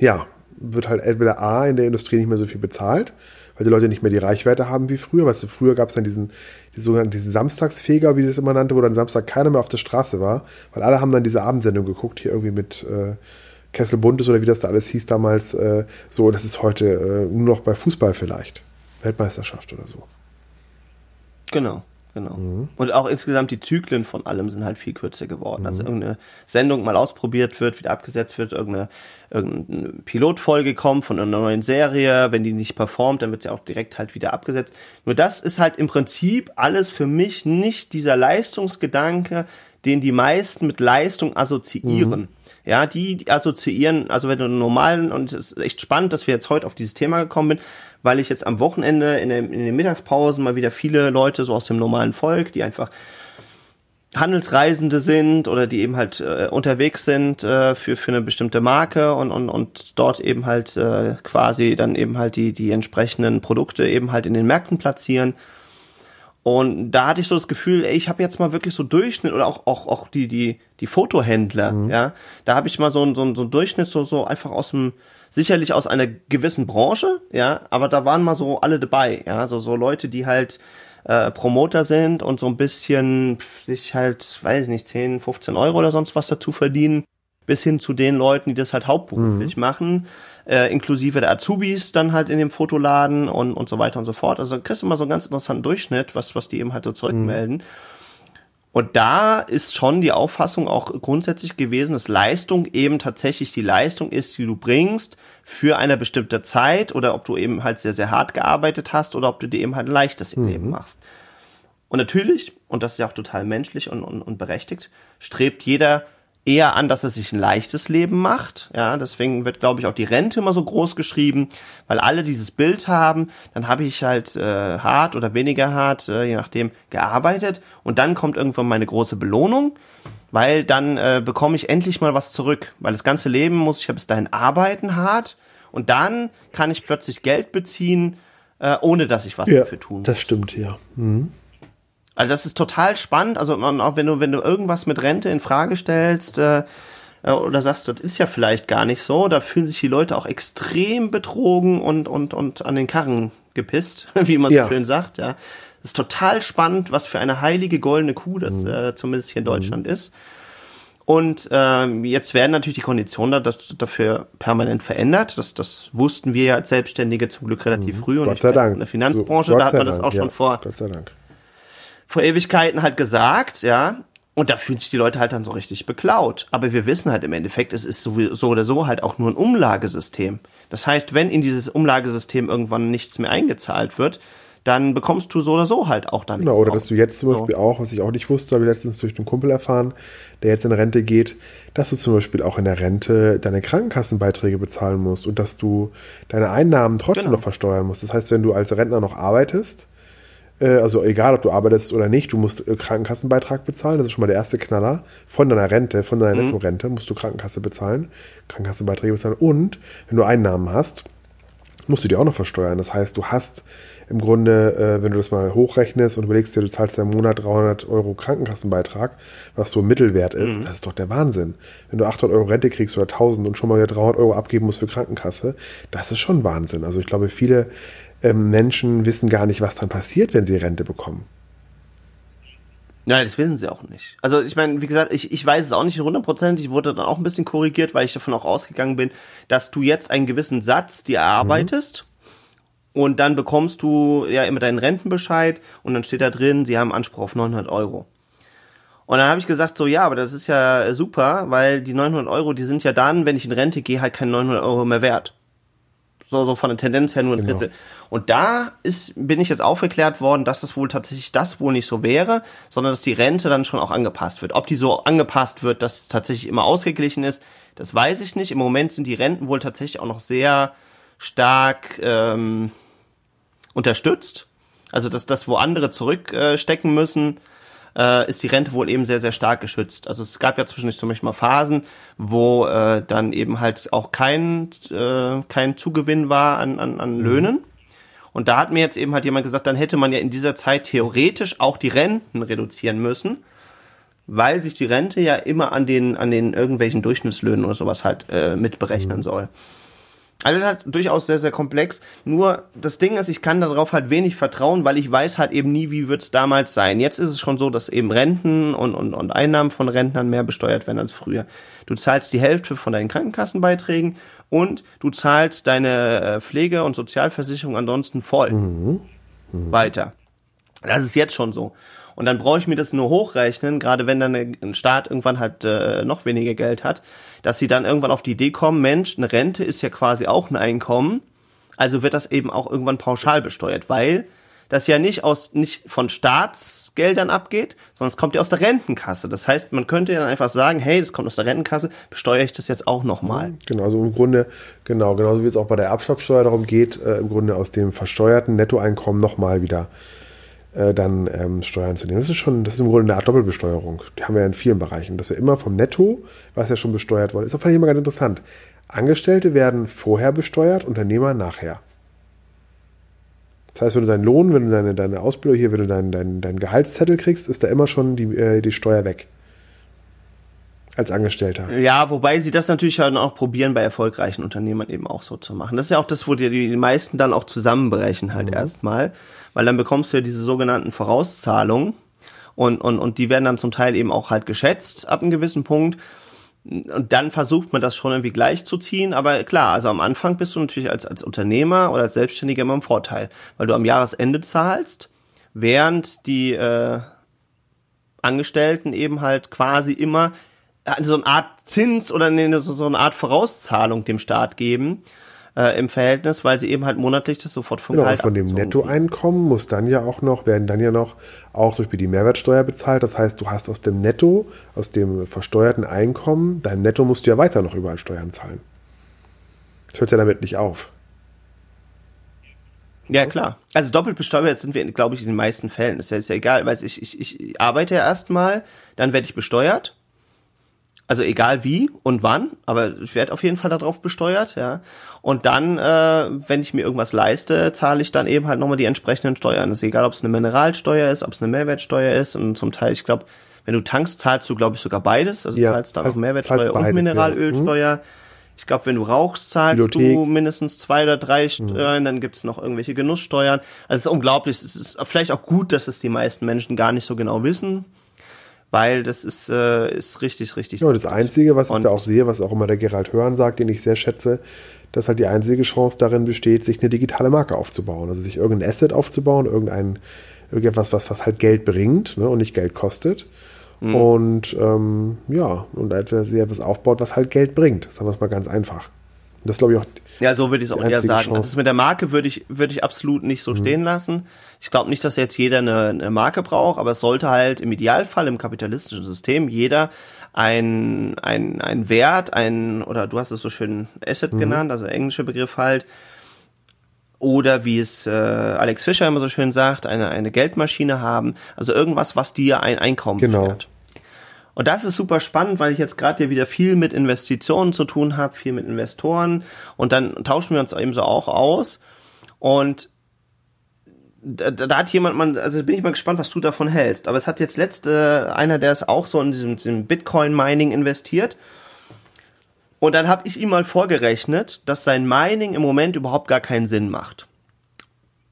ja, wird halt entweder A in der Industrie nicht mehr so viel bezahlt, weil die Leute nicht mehr die Reichweite haben wie früher. Weißt du, früher gab es dann diesen, die sogenannten diesen Samstagsfeger, wie sie es immer nannte, wo dann Samstag keiner mehr auf der Straße war, weil alle haben dann diese Abendsendung geguckt, hier irgendwie mit äh, Kessel Buntes oder wie das da alles hieß damals. Äh, so, das ist heute äh, nur noch bei Fußball vielleicht. Weltmeisterschaft oder so. Genau genau. Mhm. Und auch insgesamt die Zyklen von allem sind halt viel kürzer geworden. Mhm. Also irgendeine Sendung mal ausprobiert wird, wieder abgesetzt wird, irgendeine, irgendeine Pilotfolge kommt von einer neuen Serie, wenn die nicht performt, dann wird sie auch direkt halt wieder abgesetzt. Nur das ist halt im Prinzip alles für mich nicht dieser Leistungsgedanke, den die meisten mit Leistung assoziieren. Mhm. Ja, die assoziieren, also wenn du einen normalen, und es ist echt spannend, dass wir jetzt heute auf dieses Thema gekommen sind, weil ich jetzt am Wochenende in, den, in den Mittagspausen mal wieder viele Leute so aus dem normalen Volk, die einfach Handelsreisende sind oder die eben halt äh, unterwegs sind äh, für für eine bestimmte Marke und und und dort eben halt äh, quasi dann eben halt die die entsprechenden Produkte eben halt in den Märkten platzieren und da hatte ich so das Gefühl, ey, ich habe jetzt mal wirklich so Durchschnitt oder auch auch auch die die die Fotohändler, mhm. ja, da habe ich mal so ein so ein so ein Durchschnitt so so einfach aus dem sicherlich aus einer gewissen Branche, ja, aber da waren mal so alle dabei, ja, so, so Leute, die halt äh, Promoter sind und so ein bisschen sich halt, weiß ich nicht, 10, 15 Euro oder sonst was dazu verdienen, bis hin zu den Leuten, die das halt hauptberuflich mhm. machen, äh, inklusive der Azubis dann halt in dem Fotoladen und, und so weiter und so fort. Also kriegst du immer so einen ganz interessanten Durchschnitt, was, was die eben halt so zurückmelden. Mhm. Und da ist schon die Auffassung auch grundsätzlich gewesen, dass Leistung eben tatsächlich die Leistung ist, die du bringst für eine bestimmte Zeit oder ob du eben halt sehr, sehr hart gearbeitet hast oder ob du dir eben halt ein leichtes mhm. Leben machst. Und natürlich, und das ist ja auch total menschlich und, und, und berechtigt, strebt jeder eher an, dass er sich ein leichtes Leben macht. Ja, deswegen wird, glaube ich, auch die Rente immer so groß geschrieben, weil alle dieses Bild haben. Dann habe ich halt äh, hart oder weniger hart, äh, je nachdem, gearbeitet und dann kommt irgendwann meine große Belohnung, weil dann äh, bekomme ich endlich mal was zurück, weil das ganze Leben muss ich ja bis dahin arbeiten hart und dann kann ich plötzlich Geld beziehen, äh, ohne dass ich was ja, dafür tun muss. Das stimmt ja. Mhm. Also das ist total spannend. Also auch wenn du, wenn du irgendwas mit Rente in Frage stellst, äh, äh, oder sagst, das ist ja vielleicht gar nicht so, da fühlen sich die Leute auch extrem betrogen und, und, und an den Karren gepisst, wie man ja. so schön sagt, ja. Das ist total spannend, was für eine heilige goldene Kuh das mhm. äh, zumindest hier in Deutschland mhm. ist. Und ähm, jetzt werden natürlich die Konditionen da, dafür permanent verändert. Das, das wussten wir ja als Selbstständige zum Glück relativ mhm. früh. Und Gott sei Dank. In der Finanzbranche, so, da hat man das auch schon vor Gott sei Dank vor Ewigkeiten halt gesagt, ja. Und da fühlen sich die Leute halt dann so richtig beklaut. Aber wir wissen halt im Endeffekt, es ist so, oder so halt auch nur ein Umlagesystem. Das heißt, wenn in dieses Umlagesystem irgendwann nichts mehr eingezahlt wird, dann bekommst du so oder so halt auch dann Genau, oder dass du jetzt zum Beispiel so. auch, was ich auch nicht wusste, habe ich letztens durch einen Kumpel erfahren, der jetzt in Rente geht, dass du zum Beispiel auch in der Rente deine Krankenkassenbeiträge bezahlen musst und dass du deine Einnahmen trotzdem genau. noch versteuern musst. Das heißt, wenn du als Rentner noch arbeitest, also egal, ob du arbeitest oder nicht, du musst äh, Krankenkassenbeitrag bezahlen. Das ist schon mal der erste Knaller. Von deiner Rente, von deiner mhm. Netto-Rente musst du Krankenkasse bezahlen, Krankenkassenbeiträge bezahlen. Und wenn du Einnahmen hast, musst du die auch noch versteuern. Das heißt, du hast im Grunde, äh, wenn du das mal hochrechnest und überlegst dir, du zahlst im Monat 300 Euro Krankenkassenbeitrag, was so ein Mittelwert ist, mhm. das ist doch der Wahnsinn. Wenn du 800 Euro Rente kriegst oder 1000 und schon mal 300 Euro abgeben musst für Krankenkasse, das ist schon Wahnsinn. Also ich glaube, viele Menschen wissen gar nicht, was dann passiert, wenn sie Rente bekommen. Nein, das wissen sie auch nicht. Also ich meine, wie gesagt, ich, ich weiß es auch nicht hundertprozentig. Ich wurde dann auch ein bisschen korrigiert, weil ich davon auch ausgegangen bin, dass du jetzt einen gewissen Satz dir erarbeitest mhm. und dann bekommst du ja immer deinen Rentenbescheid und dann steht da drin, sie haben Anspruch auf 900 Euro. Und dann habe ich gesagt, so ja, aber das ist ja super, weil die 900 Euro, die sind ja dann, wenn ich in Rente gehe, halt keine 900 Euro mehr wert so, so von der Tendenz her nur ein genau. Drittel. Und da ist, bin ich jetzt aufgeklärt worden, dass das wohl tatsächlich das wohl nicht so wäre, sondern dass die Rente dann schon auch angepasst wird. Ob die so angepasst wird, dass es tatsächlich immer ausgeglichen ist, das weiß ich nicht. Im Moment sind die Renten wohl tatsächlich auch noch sehr stark ähm, unterstützt. Also dass das, wo andere zurückstecken äh, müssen, äh, ist die Rente wohl eben sehr, sehr stark geschützt. Also es gab ja zwischendurch zum Beispiel mal Phasen, wo äh, dann eben halt auch kein, äh, kein Zugewinn war an, an, an mhm. Löhnen. Und da hat mir jetzt eben halt jemand gesagt, dann hätte man ja in dieser Zeit theoretisch auch die Renten reduzieren müssen, weil sich die Rente ja immer an den, an den irgendwelchen Durchschnittslöhnen oder sowas halt äh, mitberechnen mhm. soll. Also das ist halt durchaus sehr, sehr komplex. Nur das Ding ist, ich kann darauf halt wenig vertrauen, weil ich weiß halt eben nie, wie wird es damals sein. Jetzt ist es schon so, dass eben Renten und, und, und Einnahmen von Rentnern mehr besteuert werden als früher. Du zahlst die Hälfte von deinen Krankenkassenbeiträgen und du zahlst deine äh, Pflege- und Sozialversicherung ansonsten voll mhm. Mhm. weiter. Das ist jetzt schon so. Und dann brauche ich mir das nur hochrechnen, gerade wenn dann ein Staat irgendwann halt äh, noch weniger Geld hat, dass sie dann irgendwann auf die Idee kommen, Mensch, eine Rente ist ja quasi auch ein Einkommen, also wird das eben auch irgendwann pauschal besteuert, weil das ja nicht aus nicht von Staatsgeldern abgeht, sondern es kommt ja aus der Rentenkasse. Das heißt, man könnte ja einfach sagen, hey, das kommt aus der Rentenkasse, besteuere ich das jetzt auch nochmal. Genau, also im Grunde, genau, genauso wie es auch bei der Erbschaftssteuer darum geht, äh, im Grunde aus dem versteuerten Nettoeinkommen nochmal wieder äh, dann ähm, Steuern zu nehmen. Das ist schon, das ist im Grunde eine Art Doppelbesteuerung. Die haben wir ja in vielen Bereichen, dass wir immer vom Netto, was ja schon besteuert worden ist, das fand ich immer ganz interessant. Angestellte werden vorher besteuert, Unternehmer nachher. Das heißt, wenn du deinen Lohn, wenn du deine, deine Ausbildung hier, wenn du deinen dein, dein Gehaltszettel kriegst, ist da immer schon die, äh, die Steuer weg. als Angestellter. Ja, wobei sie das natürlich dann auch probieren, bei erfolgreichen Unternehmern eben auch so zu machen. Das ist ja auch das, wo die, die meisten dann auch zusammenbrechen halt mhm. erstmal, weil dann bekommst du ja diese sogenannten Vorauszahlungen und, und, und die werden dann zum Teil eben auch halt geschätzt ab einem gewissen Punkt. Und dann versucht man das schon irgendwie gleichzuziehen. Aber klar, also am Anfang bist du natürlich als, als Unternehmer oder als Selbstständiger immer im Vorteil, weil du am Jahresende zahlst, während die äh, Angestellten eben halt quasi immer so eine Art Zins oder so eine Art Vorauszahlung dem Staat geben äh, im Verhältnis, weil sie eben halt monatlich das sofort vom genau, Gehalt von dem Nettoeinkommen muss dann ja auch noch, werden dann ja noch auch durch die Mehrwertsteuer bezahlt. Das heißt, du hast aus dem Netto, aus dem versteuerten Einkommen, dein Netto musst du ja weiter noch überall Steuern zahlen. Das hört ja damit nicht auf. Ja, klar. Also doppelt besteuert sind wir, glaube ich, in den meisten Fällen. Das ist ja, ist ja egal, weil ich, ich, ich arbeite ja erstmal, dann werde ich besteuert also egal wie und wann, aber ich werde auf jeden Fall darauf besteuert, ja. Und dann, äh, wenn ich mir irgendwas leiste, zahle ich dann eben halt nochmal die entsprechenden Steuern. Das ist egal, ob es eine Mineralsteuer ist, ob es eine Mehrwertsteuer ist und zum Teil, ich glaube, wenn du tankst, zahlst du, glaube ich, sogar beides. Also ja, zahlst dann auch Mehrwertsteuer beides, und Mineralölsteuer. Ja. Mhm. Ich glaube, wenn du rauchst, zahlst Bibliothek. du mindestens zwei oder drei mhm. Steuern, mhm. dann gibt's noch irgendwelche Genusssteuern. Also es ist unglaublich. Es ist vielleicht auch gut, dass es die meisten Menschen gar nicht so genau wissen weil das ist, äh, ist richtig, richtig. Ja, das Einzige, was ich da auch sehe, was auch immer der Gerald Hörn sagt, den ich sehr schätze, dass halt die einzige Chance darin besteht, sich eine digitale Marke aufzubauen. Also sich irgendein Asset aufzubauen, irgendein, irgendetwas, was, was halt Geld bringt ne, und nicht Geld kostet. Mhm. Und ähm, ja, und etwas, etwas aufbaut, was halt Geld bringt. Sagen wir es mal ganz einfach. Das glaube ich auch. Ja, so würde ich es auch eher sagen. Das ist mit der Marke würde ich, würde ich absolut nicht so mhm. stehen lassen. Ich glaube nicht, dass jetzt jeder eine, eine Marke braucht, aber es sollte halt im Idealfall im kapitalistischen System jeder ein, ein, ein Wert, ein, oder du hast es so schön Asset mhm. genannt, also englischer Begriff halt, oder wie es äh, Alex Fischer immer so schön sagt, eine, eine Geldmaschine haben, also irgendwas, was dir ein Einkommen genau. Beschert. Und das ist super spannend, weil ich jetzt gerade ja wieder viel mit Investitionen zu tun habe, viel mit Investoren und dann tauschen wir uns eben so auch aus. Und da, da hat jemand, man, also bin ich mal gespannt, was du davon hältst. Aber es hat jetzt letzte einer, der ist auch so in diesem, diesem Bitcoin-Mining investiert. Und dann habe ich ihm mal vorgerechnet, dass sein Mining im Moment überhaupt gar keinen Sinn macht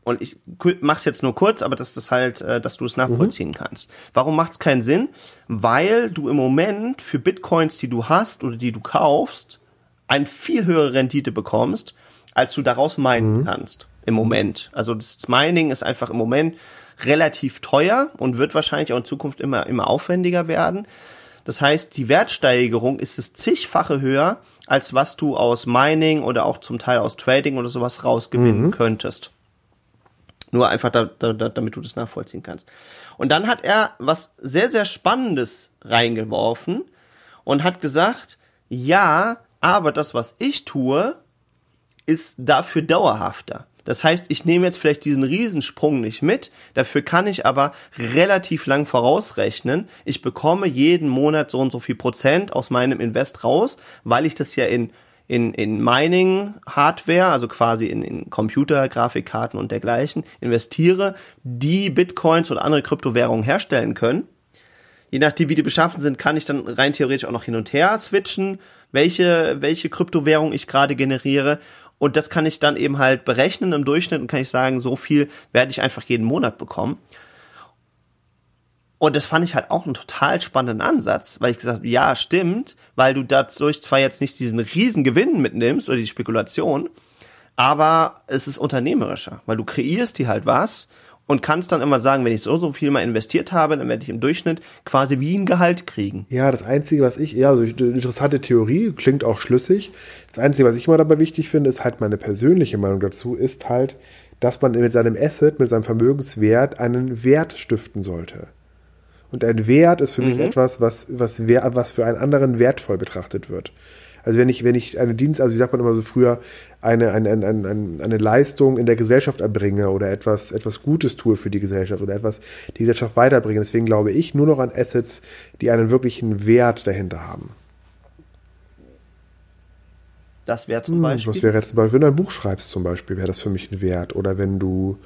und ich mach's jetzt nur kurz, aber dass das halt, äh, dass du es nachvollziehen mhm. kannst. Warum macht's keinen Sinn? Weil du im Moment für Bitcoins, die du hast oder die du kaufst, eine viel höhere Rendite bekommst, als du daraus meinen mhm. kannst im Moment. Also das Mining ist einfach im Moment relativ teuer und wird wahrscheinlich auch in Zukunft immer immer aufwendiger werden. Das heißt, die Wertsteigerung ist es zigfache höher, als was du aus Mining oder auch zum Teil aus Trading oder sowas rausgewinnen mhm. könntest. Nur einfach, da, da, damit du das nachvollziehen kannst. Und dann hat er was sehr, sehr Spannendes reingeworfen und hat gesagt, ja, aber das, was ich tue, ist dafür dauerhafter. Das heißt, ich nehme jetzt vielleicht diesen Riesensprung nicht mit, dafür kann ich aber relativ lang vorausrechnen. Ich bekomme jeden Monat so und so viel Prozent aus meinem Invest raus, weil ich das ja in in, in Mining-Hardware, also quasi in, in Computer, Grafikkarten und dergleichen, investiere, die Bitcoins oder andere Kryptowährungen herstellen können. Je nachdem, wie die beschaffen sind, kann ich dann rein theoretisch auch noch hin und her switchen, welche, welche Kryptowährung ich gerade generiere. Und das kann ich dann eben halt berechnen im Durchschnitt und kann ich sagen, so viel werde ich einfach jeden Monat bekommen. Und das fand ich halt auch einen total spannenden Ansatz, weil ich gesagt habe, ja, stimmt, weil du dadurch zwar jetzt nicht diesen riesen Gewinn mitnimmst oder die Spekulation, aber es ist unternehmerischer, weil du kreierst dir halt was und kannst dann immer sagen, wenn ich so so viel mal investiert habe, dann werde ich im Durchschnitt quasi wie ein Gehalt kriegen. Ja, das einzige, was ich ja, also eine interessante Theorie, klingt auch schlüssig. Das einzige, was ich immer dabei wichtig finde, ist halt meine persönliche Meinung dazu, ist halt, dass man mit seinem Asset, mit seinem Vermögenswert einen Wert stiften sollte. Und ein Wert ist für mhm. mich etwas, was, was, was für einen anderen wertvoll betrachtet wird. Also wenn ich, wenn ich eine Dienst, also wie sagt man immer so früher, eine, eine, eine, eine, eine Leistung in der Gesellschaft erbringe oder etwas, etwas Gutes tue für die Gesellschaft oder etwas die Gesellschaft weiterbringe. Deswegen glaube ich nur noch an Assets, die einen wirklichen Wert dahinter haben. Das wäre zum Beispiel. Hm, was wäre jetzt zum Beispiel, wenn du ein Buch schreibst zum Beispiel, wäre das für mich ein Wert. Oder wenn du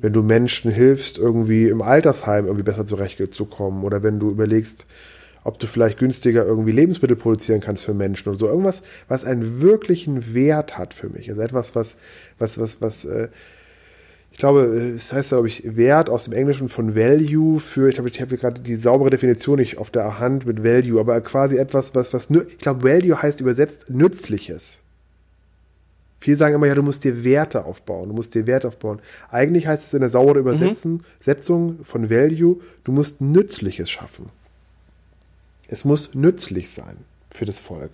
wenn du Menschen hilfst, irgendwie im Altersheim irgendwie besser zurechtzukommen oder wenn du überlegst, ob du vielleicht günstiger irgendwie Lebensmittel produzieren kannst für Menschen oder so. Irgendwas, was einen wirklichen Wert hat für mich. Also etwas, was, was, was, was, äh, ich glaube, es heißt, glaube ich, Wert aus dem Englischen von Value für, ich glaube, ich habe gerade die saubere Definition nicht auf der Hand mit Value, aber quasi etwas, was, was, ich glaube, Value heißt übersetzt Nützliches. Viele sagen immer, ja, du musst dir Werte aufbauen, du musst dir Werte aufbauen. Eigentlich heißt es in der sauberen mhm. Übersetzung mhm. von Value, du musst Nützliches schaffen. Es muss nützlich sein für das Volk.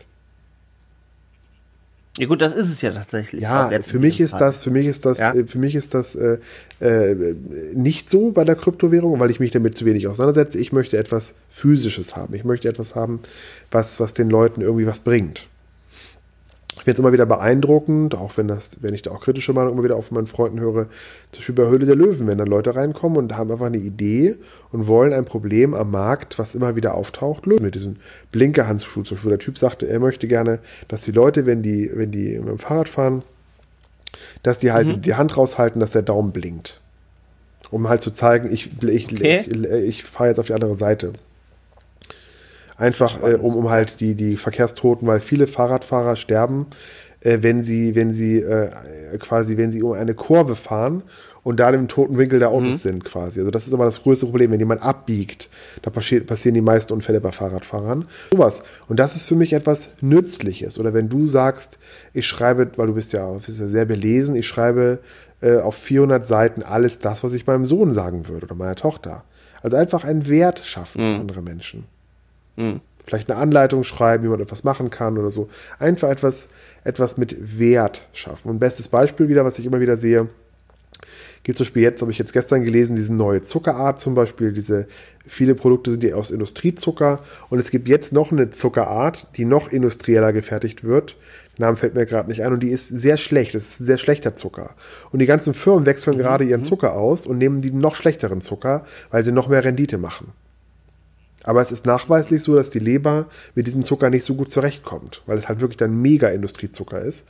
Ja gut, das ist es ja tatsächlich. Ja, für mich ist das, für mich ist das, ja? Äh, für mich ist das äh, äh, nicht so bei der Kryptowährung, weil ich mich damit zu wenig auseinandersetze. Ich möchte etwas Physisches haben. Ich möchte etwas haben, was, was den Leuten irgendwie was bringt ich finde es immer wieder beeindruckend, auch wenn das, wenn ich da auch kritische Meinung immer wieder auf meinen Freunden höre, zum Beispiel bei Höhle der Löwen, wenn dann Leute reinkommen und haben einfach eine Idee und wollen ein Problem am Markt, was immer wieder auftaucht, lösen. Mit diesem Blinkerhandschuh, zum Beispiel, wo der Typ sagte, er möchte gerne, dass die Leute, wenn die, wenn die mit dem Fahrrad fahren, dass die halt mhm. die Hand raushalten, dass der Daumen blinkt. Um halt zu zeigen, ich, ich, okay. ich, ich fahre jetzt auf die andere Seite. Einfach äh, um, um halt die, die Verkehrstoten, weil viele Fahrradfahrer sterben, äh, wenn sie, wenn sie äh, quasi, wenn sie um eine Kurve fahren und da im toten Winkel der Autos mhm. sind quasi. Also das ist immer das größte Problem, wenn jemand abbiegt, da passiert, passieren die meisten Unfälle bei Fahrradfahrern. Sowas. Und das ist für mich etwas Nützliches. Oder wenn du sagst, ich schreibe, weil du bist ja, bist ja sehr belesen, ich schreibe äh, auf 400 Seiten alles das, was ich meinem Sohn sagen würde oder meiner Tochter. Also einfach einen Wert schaffen mhm. andere Menschen. Mhm. Vielleicht eine Anleitung schreiben, wie man etwas machen kann oder so. Einfach etwas, etwas mit Wert schaffen. Und bestes Beispiel wieder, was ich immer wieder sehe, gibt zum Beispiel jetzt, habe ich jetzt gestern gelesen, diese neue Zuckerart zum Beispiel, diese viele Produkte sind die aus Industriezucker und es gibt jetzt noch eine Zuckerart, die noch industrieller gefertigt wird. Der Name fällt mir gerade nicht ein und die ist sehr schlecht. Das ist sehr schlechter Zucker. Und die ganzen Firmen wechseln mhm. gerade ihren mhm. Zucker aus und nehmen die noch schlechteren Zucker, weil sie noch mehr Rendite machen. Aber es ist nachweislich so, dass die Leber mit diesem Zucker nicht so gut zurechtkommt, weil es halt wirklich dann mega Industriezucker ist.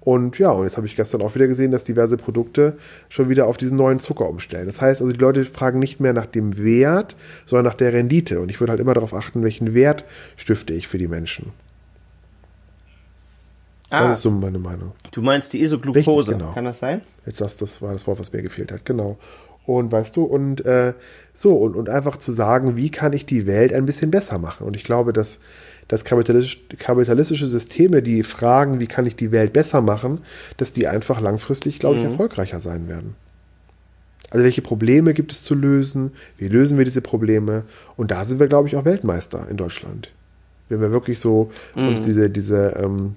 Und ja, und jetzt habe ich gestern auch wieder gesehen, dass diverse Produkte schon wieder auf diesen neuen Zucker umstellen. Das heißt also, die Leute fragen nicht mehr nach dem Wert, sondern nach der Rendite. Und ich würde halt immer darauf achten, welchen Wert stifte ich für die Menschen. Ah, das ist so meine Meinung. Du meinst die Isoglucose, Richtig, genau. kann das sein? Jetzt das, das war das Wort, was mir gefehlt hat, genau. Und weißt du, und äh, so, und, und einfach zu sagen, wie kann ich die Welt ein bisschen besser machen? Und ich glaube, dass, dass kapitalistisch, kapitalistische Systeme, die fragen, wie kann ich die Welt besser machen, dass die einfach langfristig, glaube ich, mhm. erfolgreicher sein werden. Also welche Probleme gibt es zu lösen? Wie lösen wir diese Probleme? Und da sind wir, glaube ich, auch Weltmeister in Deutschland. Wenn wir wirklich so mhm. uns diese, diese ähm,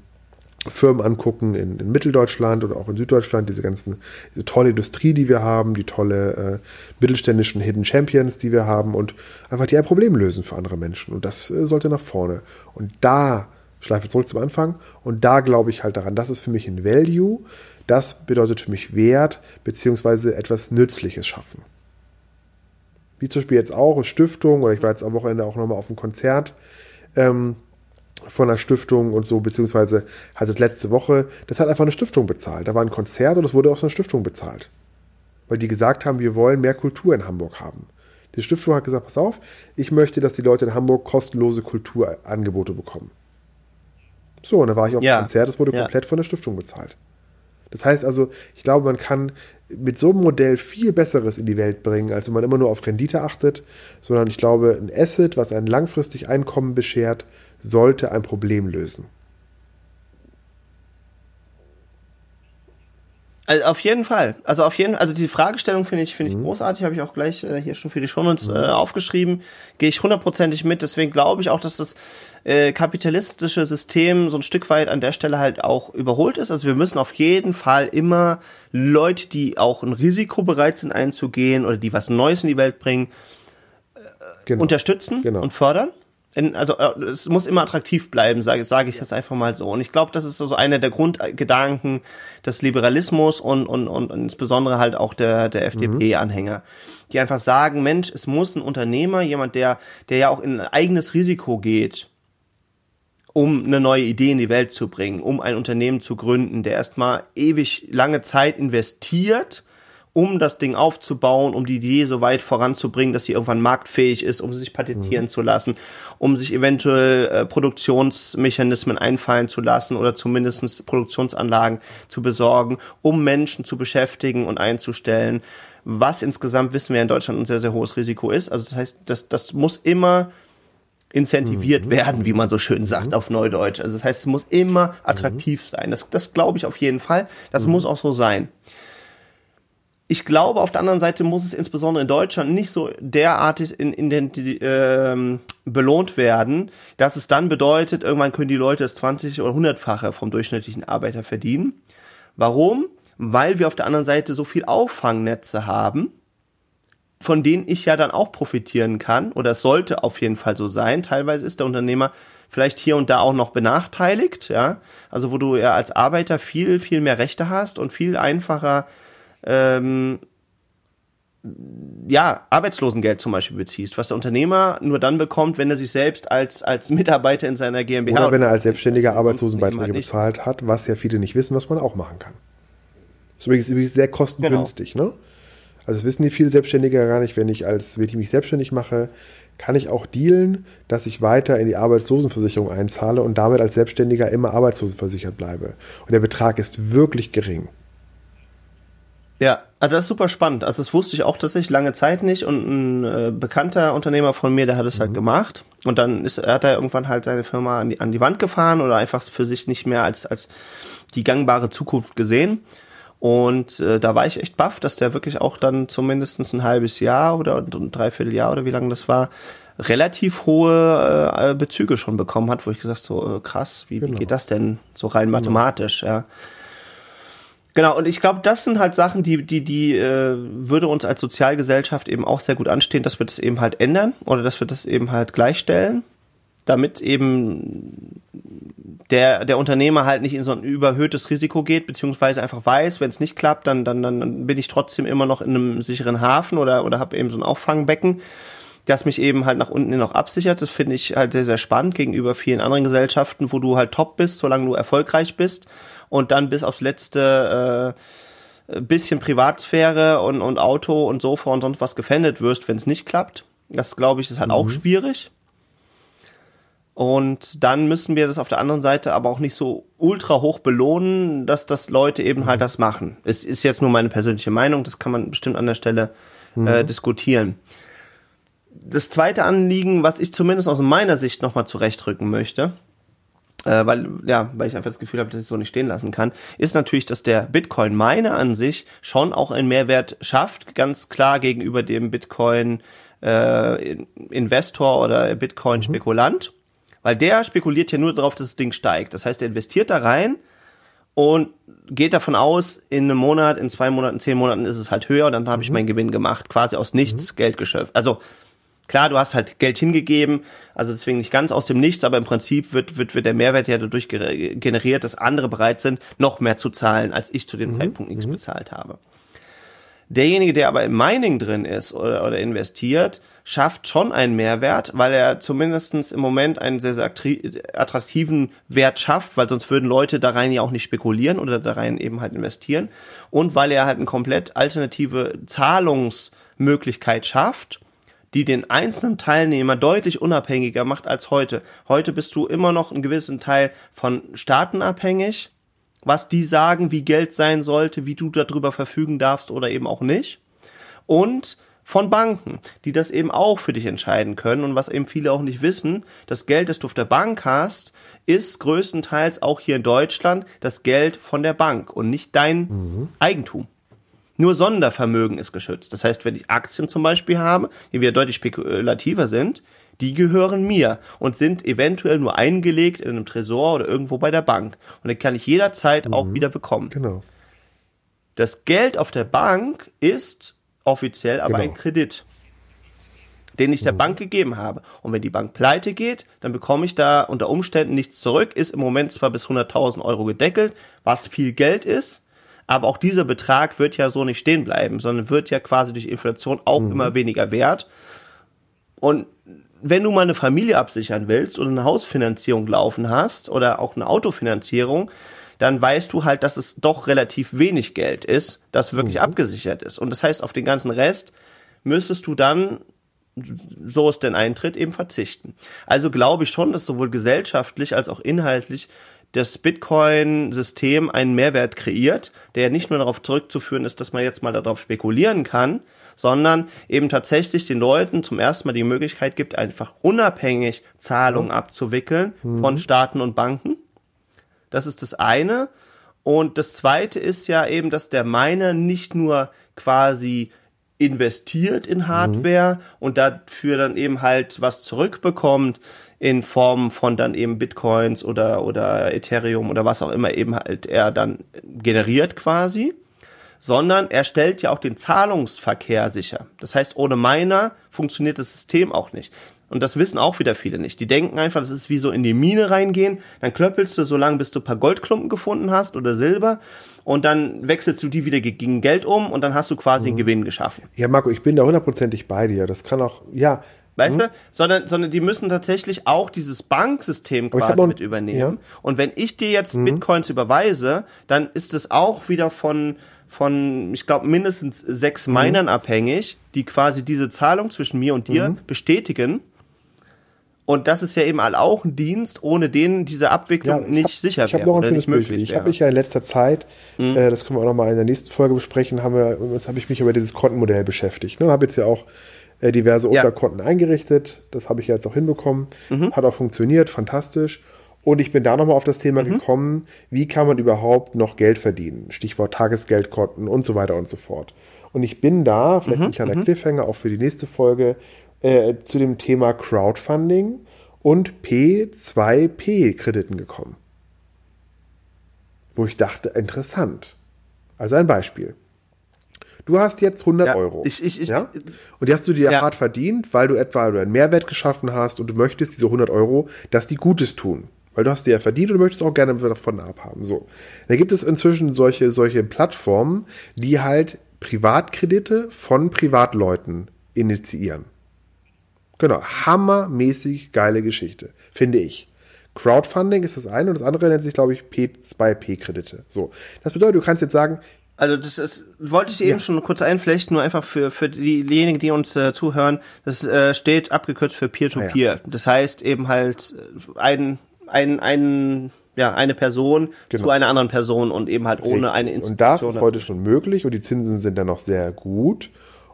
Firmen angucken in, in, Mitteldeutschland oder auch in Süddeutschland, diese ganzen diese tolle Industrie, die wir haben, die tolle äh, mittelständischen Hidden Champions, die wir haben und einfach die ein Problem lösen für andere Menschen. Und das äh, sollte nach vorne. Und da, schleife zurück zum Anfang, und da glaube ich halt daran, das ist für mich ein Value, das bedeutet für mich Wert, beziehungsweise etwas Nützliches schaffen. Wie zum Beispiel jetzt auch Stiftung, oder ich war jetzt am Wochenende auch nochmal auf einem Konzert, ähm, von einer Stiftung und so, beziehungsweise hat es letzte Woche, das hat einfach eine Stiftung bezahlt. Da war ein Konzert und es wurde aus einer Stiftung bezahlt. Weil die gesagt haben, wir wollen mehr Kultur in Hamburg haben. Die Stiftung hat gesagt, pass auf, ich möchte, dass die Leute in Hamburg kostenlose Kulturangebote bekommen. So, und da war ich auf ja. dem Konzert, das wurde ja. komplett von der Stiftung bezahlt. Das heißt also, ich glaube, man kann mit so einem Modell viel Besseres in die Welt bringen, als wenn man immer nur auf Rendite achtet, sondern ich glaube, ein Asset, was ein langfristig Einkommen beschert, sollte ein Problem lösen. Also auf jeden Fall. Also auf jeden also die Fragestellung finde ich finde ich mhm. großartig, habe ich auch gleich äh, hier schon für die Shownotes mhm. äh, aufgeschrieben. Gehe ich hundertprozentig mit, deswegen glaube ich auch, dass das äh, kapitalistische System so ein Stück weit an der Stelle halt auch überholt ist. Also wir müssen auf jeden Fall immer Leute, die auch ein Risiko bereit sind einzugehen oder die was Neues in die Welt bringen, äh, genau. unterstützen genau. und fördern also äh, es muss immer attraktiv bleiben, sage sag ich jetzt einfach mal so. Und ich glaube, das ist so einer der Grundgedanken des Liberalismus und, und, und insbesondere halt auch der, der FDP-Anhänger, die einfach sagen, Mensch, es muss ein Unternehmer, jemand, der, der ja auch in ein eigenes Risiko geht, um eine neue Idee in die Welt zu bringen, um ein Unternehmen zu gründen, der erstmal ewig lange Zeit investiert, um das Ding aufzubauen, um die Idee so weit voranzubringen, dass sie irgendwann marktfähig ist, um sie sich patentieren mhm. zu lassen, um sich eventuell äh, Produktionsmechanismen einfallen zu lassen oder zumindest Produktionsanlagen zu besorgen, um Menschen zu beschäftigen und einzustellen, was insgesamt wissen wir in Deutschland ein sehr, sehr hohes Risiko ist. Also das heißt, das, das muss immer incentiviert mhm. werden, wie man so schön sagt mhm. auf Neudeutsch. Also das heißt, es muss immer attraktiv mhm. sein. Das, das glaube ich auf jeden Fall. Das mhm. muss auch so sein. Ich glaube, auf der anderen Seite muss es insbesondere in Deutschland nicht so derartig in, in den, die, ähm, belohnt werden, dass es dann bedeutet, irgendwann können die Leute das 20 oder 100-fache vom durchschnittlichen Arbeiter verdienen. Warum? Weil wir auf der anderen Seite so viel Auffangnetze haben, von denen ich ja dann auch profitieren kann, oder es sollte auf jeden Fall so sein. Teilweise ist der Unternehmer vielleicht hier und da auch noch benachteiligt, ja. Also wo du ja als Arbeiter viel, viel mehr Rechte hast und viel einfacher ähm, ja, Arbeitslosengeld zum Beispiel beziehst, was der Unternehmer nur dann bekommt, wenn er sich selbst als, als Mitarbeiter in seiner GmbH. Oder wenn er als Selbstständiger Arbeitslosenbeiträge bezahlt hat, was ja viele nicht wissen, was man auch machen kann. Das ist übrigens sehr kostengünstig, genau. ne? Also das wissen die viele Selbstständige gar nicht. Wenn ich als, wenn ich mich selbstständig mache, kann ich auch dealen, dass ich weiter in die Arbeitslosenversicherung einzahle und damit als Selbstständiger immer arbeitslosenversichert bleibe. Und der Betrag ist wirklich gering. Ja, also das ist super spannend. Also das wusste ich auch tatsächlich lange Zeit nicht und ein äh, bekannter Unternehmer von mir, der hat es halt mhm. halt gemacht und dann ist, hat er irgendwann halt seine Firma an die, an die Wand gefahren oder einfach für sich nicht mehr als, als die gangbare Zukunft gesehen. Und äh, da war ich echt baff, dass der wirklich auch dann zumindest ein halbes Jahr oder ein Dreivierteljahr oder wie lange das war, relativ hohe äh, Bezüge schon bekommen hat, wo ich gesagt so, äh, krass, wie, genau. wie geht das denn so rein genau. mathematisch, ja. Genau, und ich glaube, das sind halt Sachen, die, die, die äh, würde uns als Sozialgesellschaft eben auch sehr gut anstehen, dass wir das eben halt ändern oder dass wir das eben halt gleichstellen, damit eben der, der Unternehmer halt nicht in so ein überhöhtes Risiko geht, beziehungsweise einfach weiß, wenn es nicht klappt, dann, dann, dann bin ich trotzdem immer noch in einem sicheren Hafen oder, oder habe eben so ein Auffangbecken, das mich eben halt nach unten noch absichert. Das finde ich halt sehr, sehr spannend gegenüber vielen anderen Gesellschaften, wo du halt top bist, solange du erfolgreich bist und dann bis aufs letzte äh, bisschen Privatsphäre und, und Auto und Sofa und sonst was gefändet wirst, wenn es nicht klappt. Das glaube ich ist halt mhm. auch schwierig. Und dann müssen wir das auf der anderen Seite aber auch nicht so ultra hoch belohnen, dass das Leute eben halt das machen. Es ist jetzt nur meine persönliche Meinung, das kann man bestimmt an der Stelle äh, mhm. diskutieren. Das zweite Anliegen, was ich zumindest aus meiner Sicht nochmal zurechtrücken möchte, äh, weil, ja, weil ich einfach das Gefühl habe, dass ich so nicht stehen lassen kann, ist natürlich, dass der Bitcoin Miner an sich schon auch einen Mehrwert schafft, ganz klar gegenüber dem Bitcoin äh, Investor oder Bitcoin Spekulant. Mhm weil der spekuliert ja nur darauf, dass das Ding steigt. Das heißt, er investiert da rein und geht davon aus, in einem Monat, in zwei Monaten, zehn Monaten ist es halt höher und dann habe ich mhm. meinen Gewinn gemacht, quasi aus nichts mhm. Geld geschöpft. Also klar, du hast halt Geld hingegeben, also deswegen nicht ganz aus dem Nichts, aber im Prinzip wird, wird, wird der Mehrwert ja dadurch generiert, dass andere bereit sind, noch mehr zu zahlen, als ich zu dem mhm. Zeitpunkt X mhm. bezahlt habe. Derjenige, der aber im Mining drin ist oder, oder investiert, schafft schon einen Mehrwert, weil er zumindestens im Moment einen sehr, sehr attraktiven Wert schafft, weil sonst würden Leute da rein ja auch nicht spekulieren oder da rein eben halt investieren. Und weil er halt eine komplett alternative Zahlungsmöglichkeit schafft, die den einzelnen Teilnehmer deutlich unabhängiger macht als heute. Heute bist du immer noch einen gewissen Teil von Staaten abhängig was die sagen, wie Geld sein sollte, wie du darüber verfügen darfst oder eben auch nicht. Und von Banken, die das eben auch für dich entscheiden können und was eben viele auch nicht wissen, das Geld, das du auf der Bank hast, ist größtenteils auch hier in Deutschland das Geld von der Bank und nicht dein mhm. Eigentum. Nur Sondervermögen ist geschützt. Das heißt, wenn ich Aktien zum Beispiel habe, die wieder deutlich spekulativer sind, die gehören mir und sind eventuell nur eingelegt in einem Tresor oder irgendwo bei der Bank. Und dann kann ich jederzeit mhm. auch wieder bekommen. Genau. Das Geld auf der Bank ist offiziell aber genau. ein Kredit, den ich der mhm. Bank gegeben habe. Und wenn die Bank pleite geht, dann bekomme ich da unter Umständen nichts zurück. Ist im Moment zwar bis 100.000 Euro gedeckelt, was viel Geld ist, aber auch dieser Betrag wird ja so nicht stehen bleiben, sondern wird ja quasi durch Inflation auch mhm. immer weniger wert. Und wenn du mal eine Familie absichern willst oder eine Hausfinanzierung laufen hast oder auch eine Autofinanzierung, dann weißt du halt, dass es doch relativ wenig Geld ist, das wirklich mhm. abgesichert ist. Und das heißt, auf den ganzen Rest müsstest du dann so es denn eintritt, eben verzichten. Also glaube ich schon, dass sowohl gesellschaftlich als auch inhaltlich das Bitcoin-System einen Mehrwert kreiert, der nicht nur darauf zurückzuführen ist, dass man jetzt mal darauf spekulieren kann, sondern eben tatsächlich den Leuten zum ersten Mal die Möglichkeit gibt, einfach unabhängig Zahlungen abzuwickeln mhm. von Staaten und Banken. Das ist das eine. Und das zweite ist ja eben, dass der Miner nicht nur quasi investiert in Hardware mhm. und dafür dann eben halt was zurückbekommt in Form von dann eben Bitcoins oder, oder Ethereum oder was auch immer eben halt er dann generiert quasi, sondern er stellt ja auch den Zahlungsverkehr sicher. Das heißt, ohne Miner funktioniert das System auch nicht. Und das wissen auch wieder viele nicht. Die denken einfach, das ist wie so in die Mine reingehen, dann klöppelst du so lange, bis du ein paar Goldklumpen gefunden hast oder Silber und dann wechselst du die wieder gegen Geld um und dann hast du quasi mhm. einen Gewinn geschaffen. Ja, Marco, ich bin da hundertprozentig bei dir. Das kann auch, ja. Weißt mhm. du? Sondern, sondern die müssen tatsächlich auch dieses Banksystem quasi noch, mit übernehmen. Ja. Und wenn ich dir jetzt mhm. Bitcoins überweise, dann ist es auch wieder von, von, ich glaube, mindestens sechs mhm. Minern abhängig, die quasi diese Zahlung zwischen mir und dir mhm. bestätigen. Und das ist ja eben auch ein Dienst, ohne den diese Abwicklung ja, nicht hab, sicher ich wäre noch ein oder nicht möglich Ich habe mich ja in letzter Zeit, mhm. äh, das können wir auch noch mal in der nächsten Folge besprechen, haben wir, habe ich mich über dieses Kontenmodell beschäftigt. Ne? Habe jetzt ja auch äh, diverse ja. Unterkonten eingerichtet. Das habe ich jetzt auch hinbekommen. Mhm. Hat auch funktioniert, fantastisch. Und ich bin da nochmal auf das Thema mhm. gekommen, wie kann man überhaupt noch Geld verdienen? Stichwort Tagesgeldkonten und so weiter und so fort. Und ich bin da, vielleicht mhm. ein kleiner mhm. Cliffhanger auch für die nächste Folge, äh, zu dem Thema Crowdfunding und P2P-Krediten gekommen. Wo ich dachte, interessant. Also ein Beispiel. Du hast jetzt 100 ja, Euro. Ich, ich, ich, ja? Und die hast du dir ja. hart verdient, weil du etwa einen Mehrwert geschaffen hast und du möchtest diese 100 Euro, dass die Gutes tun. Weil du hast die ja verdient und du möchtest auch gerne davon abhaben. So. Da gibt es inzwischen solche, solche Plattformen, die halt Privatkredite von Privatleuten initiieren. Genau, hammermäßig geile Geschichte, finde ich. Crowdfunding ist das eine und das andere nennt sich, glaube ich, P2P-Kredite. So. Das bedeutet, du kannst jetzt sagen, also das ist, wollte ich eben ja. schon kurz einflechten, nur einfach für, für diejenigen, die uns äh, zuhören, das äh, steht abgekürzt für Peer-to-Peer. -Peer. Ja. Das heißt eben halt ein, ein, ein ja, eine Person genau. zu einer anderen Person und eben halt ohne Richtig. eine Institution. Und das ist heute schon möglich und die Zinsen sind dann noch sehr gut.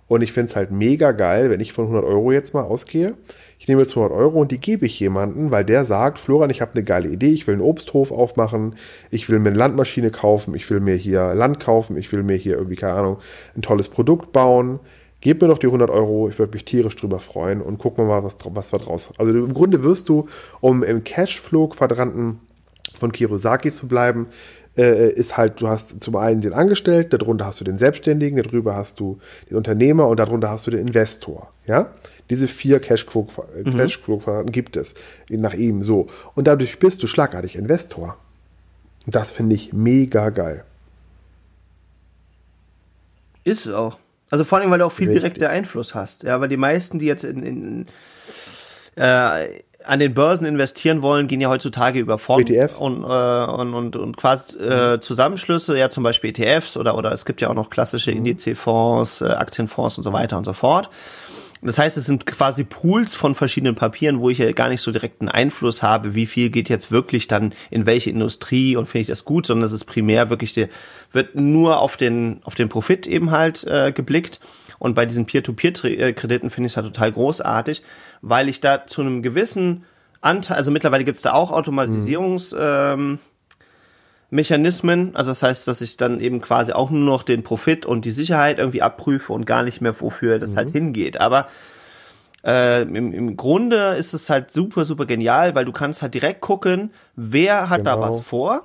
Und ich finde es halt mega geil, wenn ich von 100 Euro jetzt mal ausgehe. Ich nehme jetzt 100 Euro und die gebe ich jemanden, weil der sagt, Florian, ich habe eine geile Idee, ich will einen Obsthof aufmachen, ich will mir eine Landmaschine kaufen, ich will mir hier Land kaufen, ich will mir hier irgendwie, keine Ahnung, ein tolles Produkt bauen. Gib mir doch die 100 Euro, ich würde mich tierisch drüber freuen und gucken wir mal, was, was wir draus. Also im Grunde wirst du, um im Cashflow-Quadranten von Kirosaki zu bleiben, äh, ist halt, du hast zum einen den Angestellten, darunter hast du den Selbstständigen, darüber hast du den Unternehmer und darunter hast du den Investor. Ja? Diese vier Cashflow-Quadraten mhm. Cash gibt es nach ihm so. Und dadurch bist du schlagartig Investor. Das finde ich mega geil. Ist es auch. Also vor allem, weil du auch viel direkter Einfluss hast. Ja, weil die meisten, die jetzt in, in äh, an den Börsen investieren wollen, gehen ja heutzutage über Fonds ETFs. Und, äh, und, und, und quasi äh, Zusammenschlüsse, ja zum Beispiel ETFs oder, oder es gibt ja auch noch klassische mhm. Indizfonds, äh, Aktienfonds und so weiter und so fort. Das heißt, es sind quasi Pools von verschiedenen Papieren, wo ich ja gar nicht so direkten Einfluss habe, wie viel geht jetzt wirklich dann in welche Industrie und finde ich das gut, sondern es ist primär wirklich, der, wird nur auf den, auf den Profit eben halt äh, geblickt. Und bei diesen Peer-to-Peer-Krediten finde ich es halt total großartig, weil ich da zu einem gewissen Anteil, also mittlerweile gibt es da auch Automatisierungs- ähm, Mechanismen, also das heißt, dass ich dann eben quasi auch nur noch den Profit und die Sicherheit irgendwie abprüfe und gar nicht mehr, wofür das halt mhm. halt hingeht. Aber äh, im, im Grunde ist es halt super, super genial, weil du kannst halt direkt gucken, wer hat genau. da was vor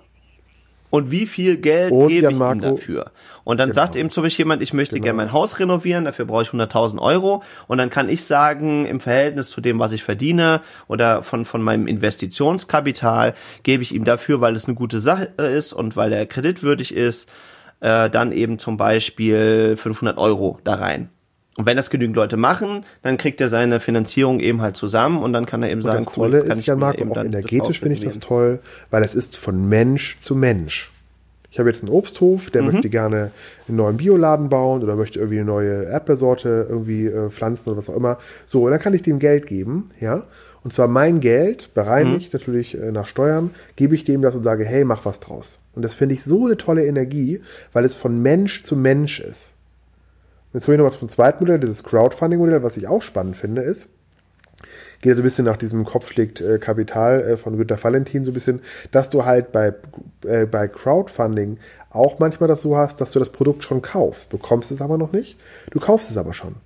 und wie viel Geld und gebe ich ihm dafür? Und dann genau. sagt eben zum Beispiel jemand, ich möchte genau. gerne mein Haus renovieren, dafür brauche ich 100.000 Euro. Und dann kann ich sagen, im Verhältnis zu dem, was ich verdiene oder von, von meinem Investitionskapital, gebe ich ihm dafür, weil es eine gute Sache ist und weil er kreditwürdig ist, äh, dann eben zum Beispiel 500 Euro da rein. Und wenn das genügend Leute machen, dann kriegt er seine Finanzierung eben halt zusammen und dann kann er eben Und sagen, das Tolle ist ja, Marco, auch energetisch finde ich das toll, weil es ist von Mensch zu Mensch. Ich habe jetzt einen Obsthof, der mhm. möchte gerne einen neuen Bioladen bauen oder möchte irgendwie eine neue Erdbeersorte irgendwie äh, pflanzen oder was auch immer. So, und dann kann ich dem Geld geben, ja. Und zwar mein Geld, bereinigt mhm. natürlich äh, nach Steuern, gebe ich dem das und sage, hey, mach was draus. Und das finde ich so eine tolle Energie, weil es von Mensch zu Mensch ist. Jetzt komme ich nochmal zum zweiten Modell, dieses Crowdfunding-Modell, was ich auch spannend finde, ist, geht so ein bisschen nach diesem Kopf schlägt äh, Kapital äh, von Günter Valentin so ein bisschen, dass du halt bei, äh, bei Crowdfunding auch manchmal das so hast, dass du das Produkt schon kaufst. Du bekommst es aber noch nicht, du kaufst es aber schon.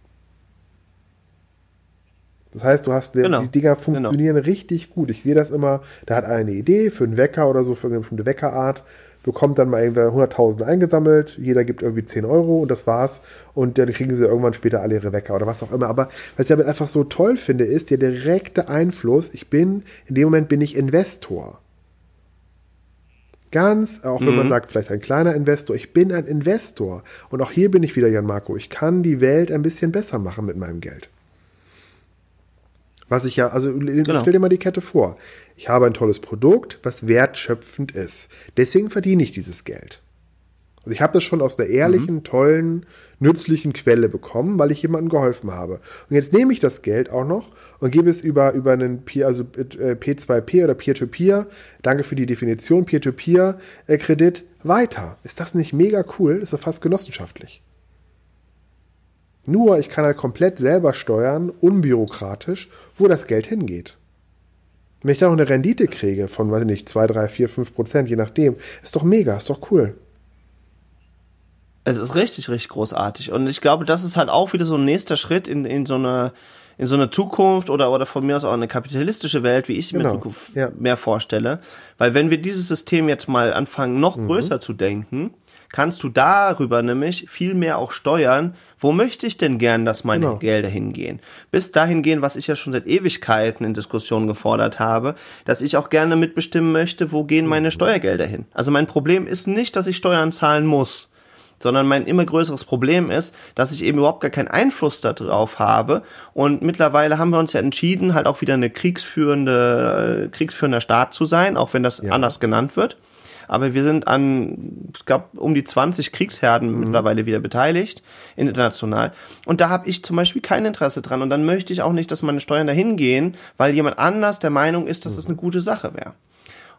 Das heißt, du hast, genau. die Dinger genau. funktionieren genau. richtig gut. Ich sehe das immer, da hat einer eine Idee für einen Wecker oder so, für eine bestimmte Weckerart, bekommt dann mal irgendwer 100.000 eingesammelt, jeder gibt irgendwie 10 Euro und das war's. Und dann kriegen sie irgendwann später alle ihre Wecker oder was auch immer. Aber was ich damit einfach so toll finde, ist der direkte Einfluss. Ich bin, in dem Moment bin ich Investor. Ganz, auch wenn mhm. man sagt, vielleicht ein kleiner Investor, ich bin ein Investor. Und auch hier bin ich wieder, Jan Marco. Ich kann die Welt ein bisschen besser machen mit meinem Geld. Was ich ja, also genau. stell dir mal die Kette vor. Ich habe ein tolles Produkt, was wertschöpfend ist. Deswegen verdiene ich dieses Geld. Also ich habe das schon aus der ehrlichen, mhm. tollen, nützlichen Quelle bekommen, weil ich jemandem geholfen habe. Und jetzt nehme ich das Geld auch noch und gebe es über, über einen Peer, also P2P äh, oder Peer-to-Peer, danke für die Definition, Peer-to-Peer-Kredit äh, weiter. Ist das nicht mega cool? Ist doch fast genossenschaftlich. Nur ich kann halt komplett selber steuern, unbürokratisch, wo das Geld hingeht. Wenn ich da noch eine Rendite kriege von, weiß ich nicht, 2, 3, 4, 5 Prozent, je nachdem, ist doch mega, ist doch cool. Es ist richtig, richtig großartig. Und ich glaube, das ist halt auch wieder so ein nächster Schritt in, in so eine in so eine Zukunft oder, oder von mir aus auch eine kapitalistische Welt, wie ich sie genau. mir Zukunft ja. mehr vorstelle. Weil wenn wir dieses System jetzt mal anfangen, noch mhm. größer zu denken, kannst du darüber nämlich viel mehr auch steuern, wo möchte ich denn gern, dass meine genau. Gelder hingehen. Bis dahin gehen, was ich ja schon seit Ewigkeiten in Diskussionen gefordert habe, dass ich auch gerne mitbestimmen möchte, wo gehen meine mhm. Steuergelder hin. Also mein Problem ist nicht, dass ich Steuern zahlen muss, sondern mein immer größeres Problem ist, dass ich eben überhaupt gar keinen Einfluss darauf habe. Und mittlerweile haben wir uns ja entschieden, halt auch wieder eine kriegsführende, kriegsführender Staat zu sein, auch wenn das ja. anders genannt wird aber wir sind an, ich glaube, um die 20 Kriegsherden mhm. mittlerweile wieder beteiligt, international. Und da habe ich zum Beispiel kein Interesse dran. Und dann möchte ich auch nicht, dass meine Steuern dahin gehen, weil jemand anders der Meinung ist, dass es das eine gute Sache wäre.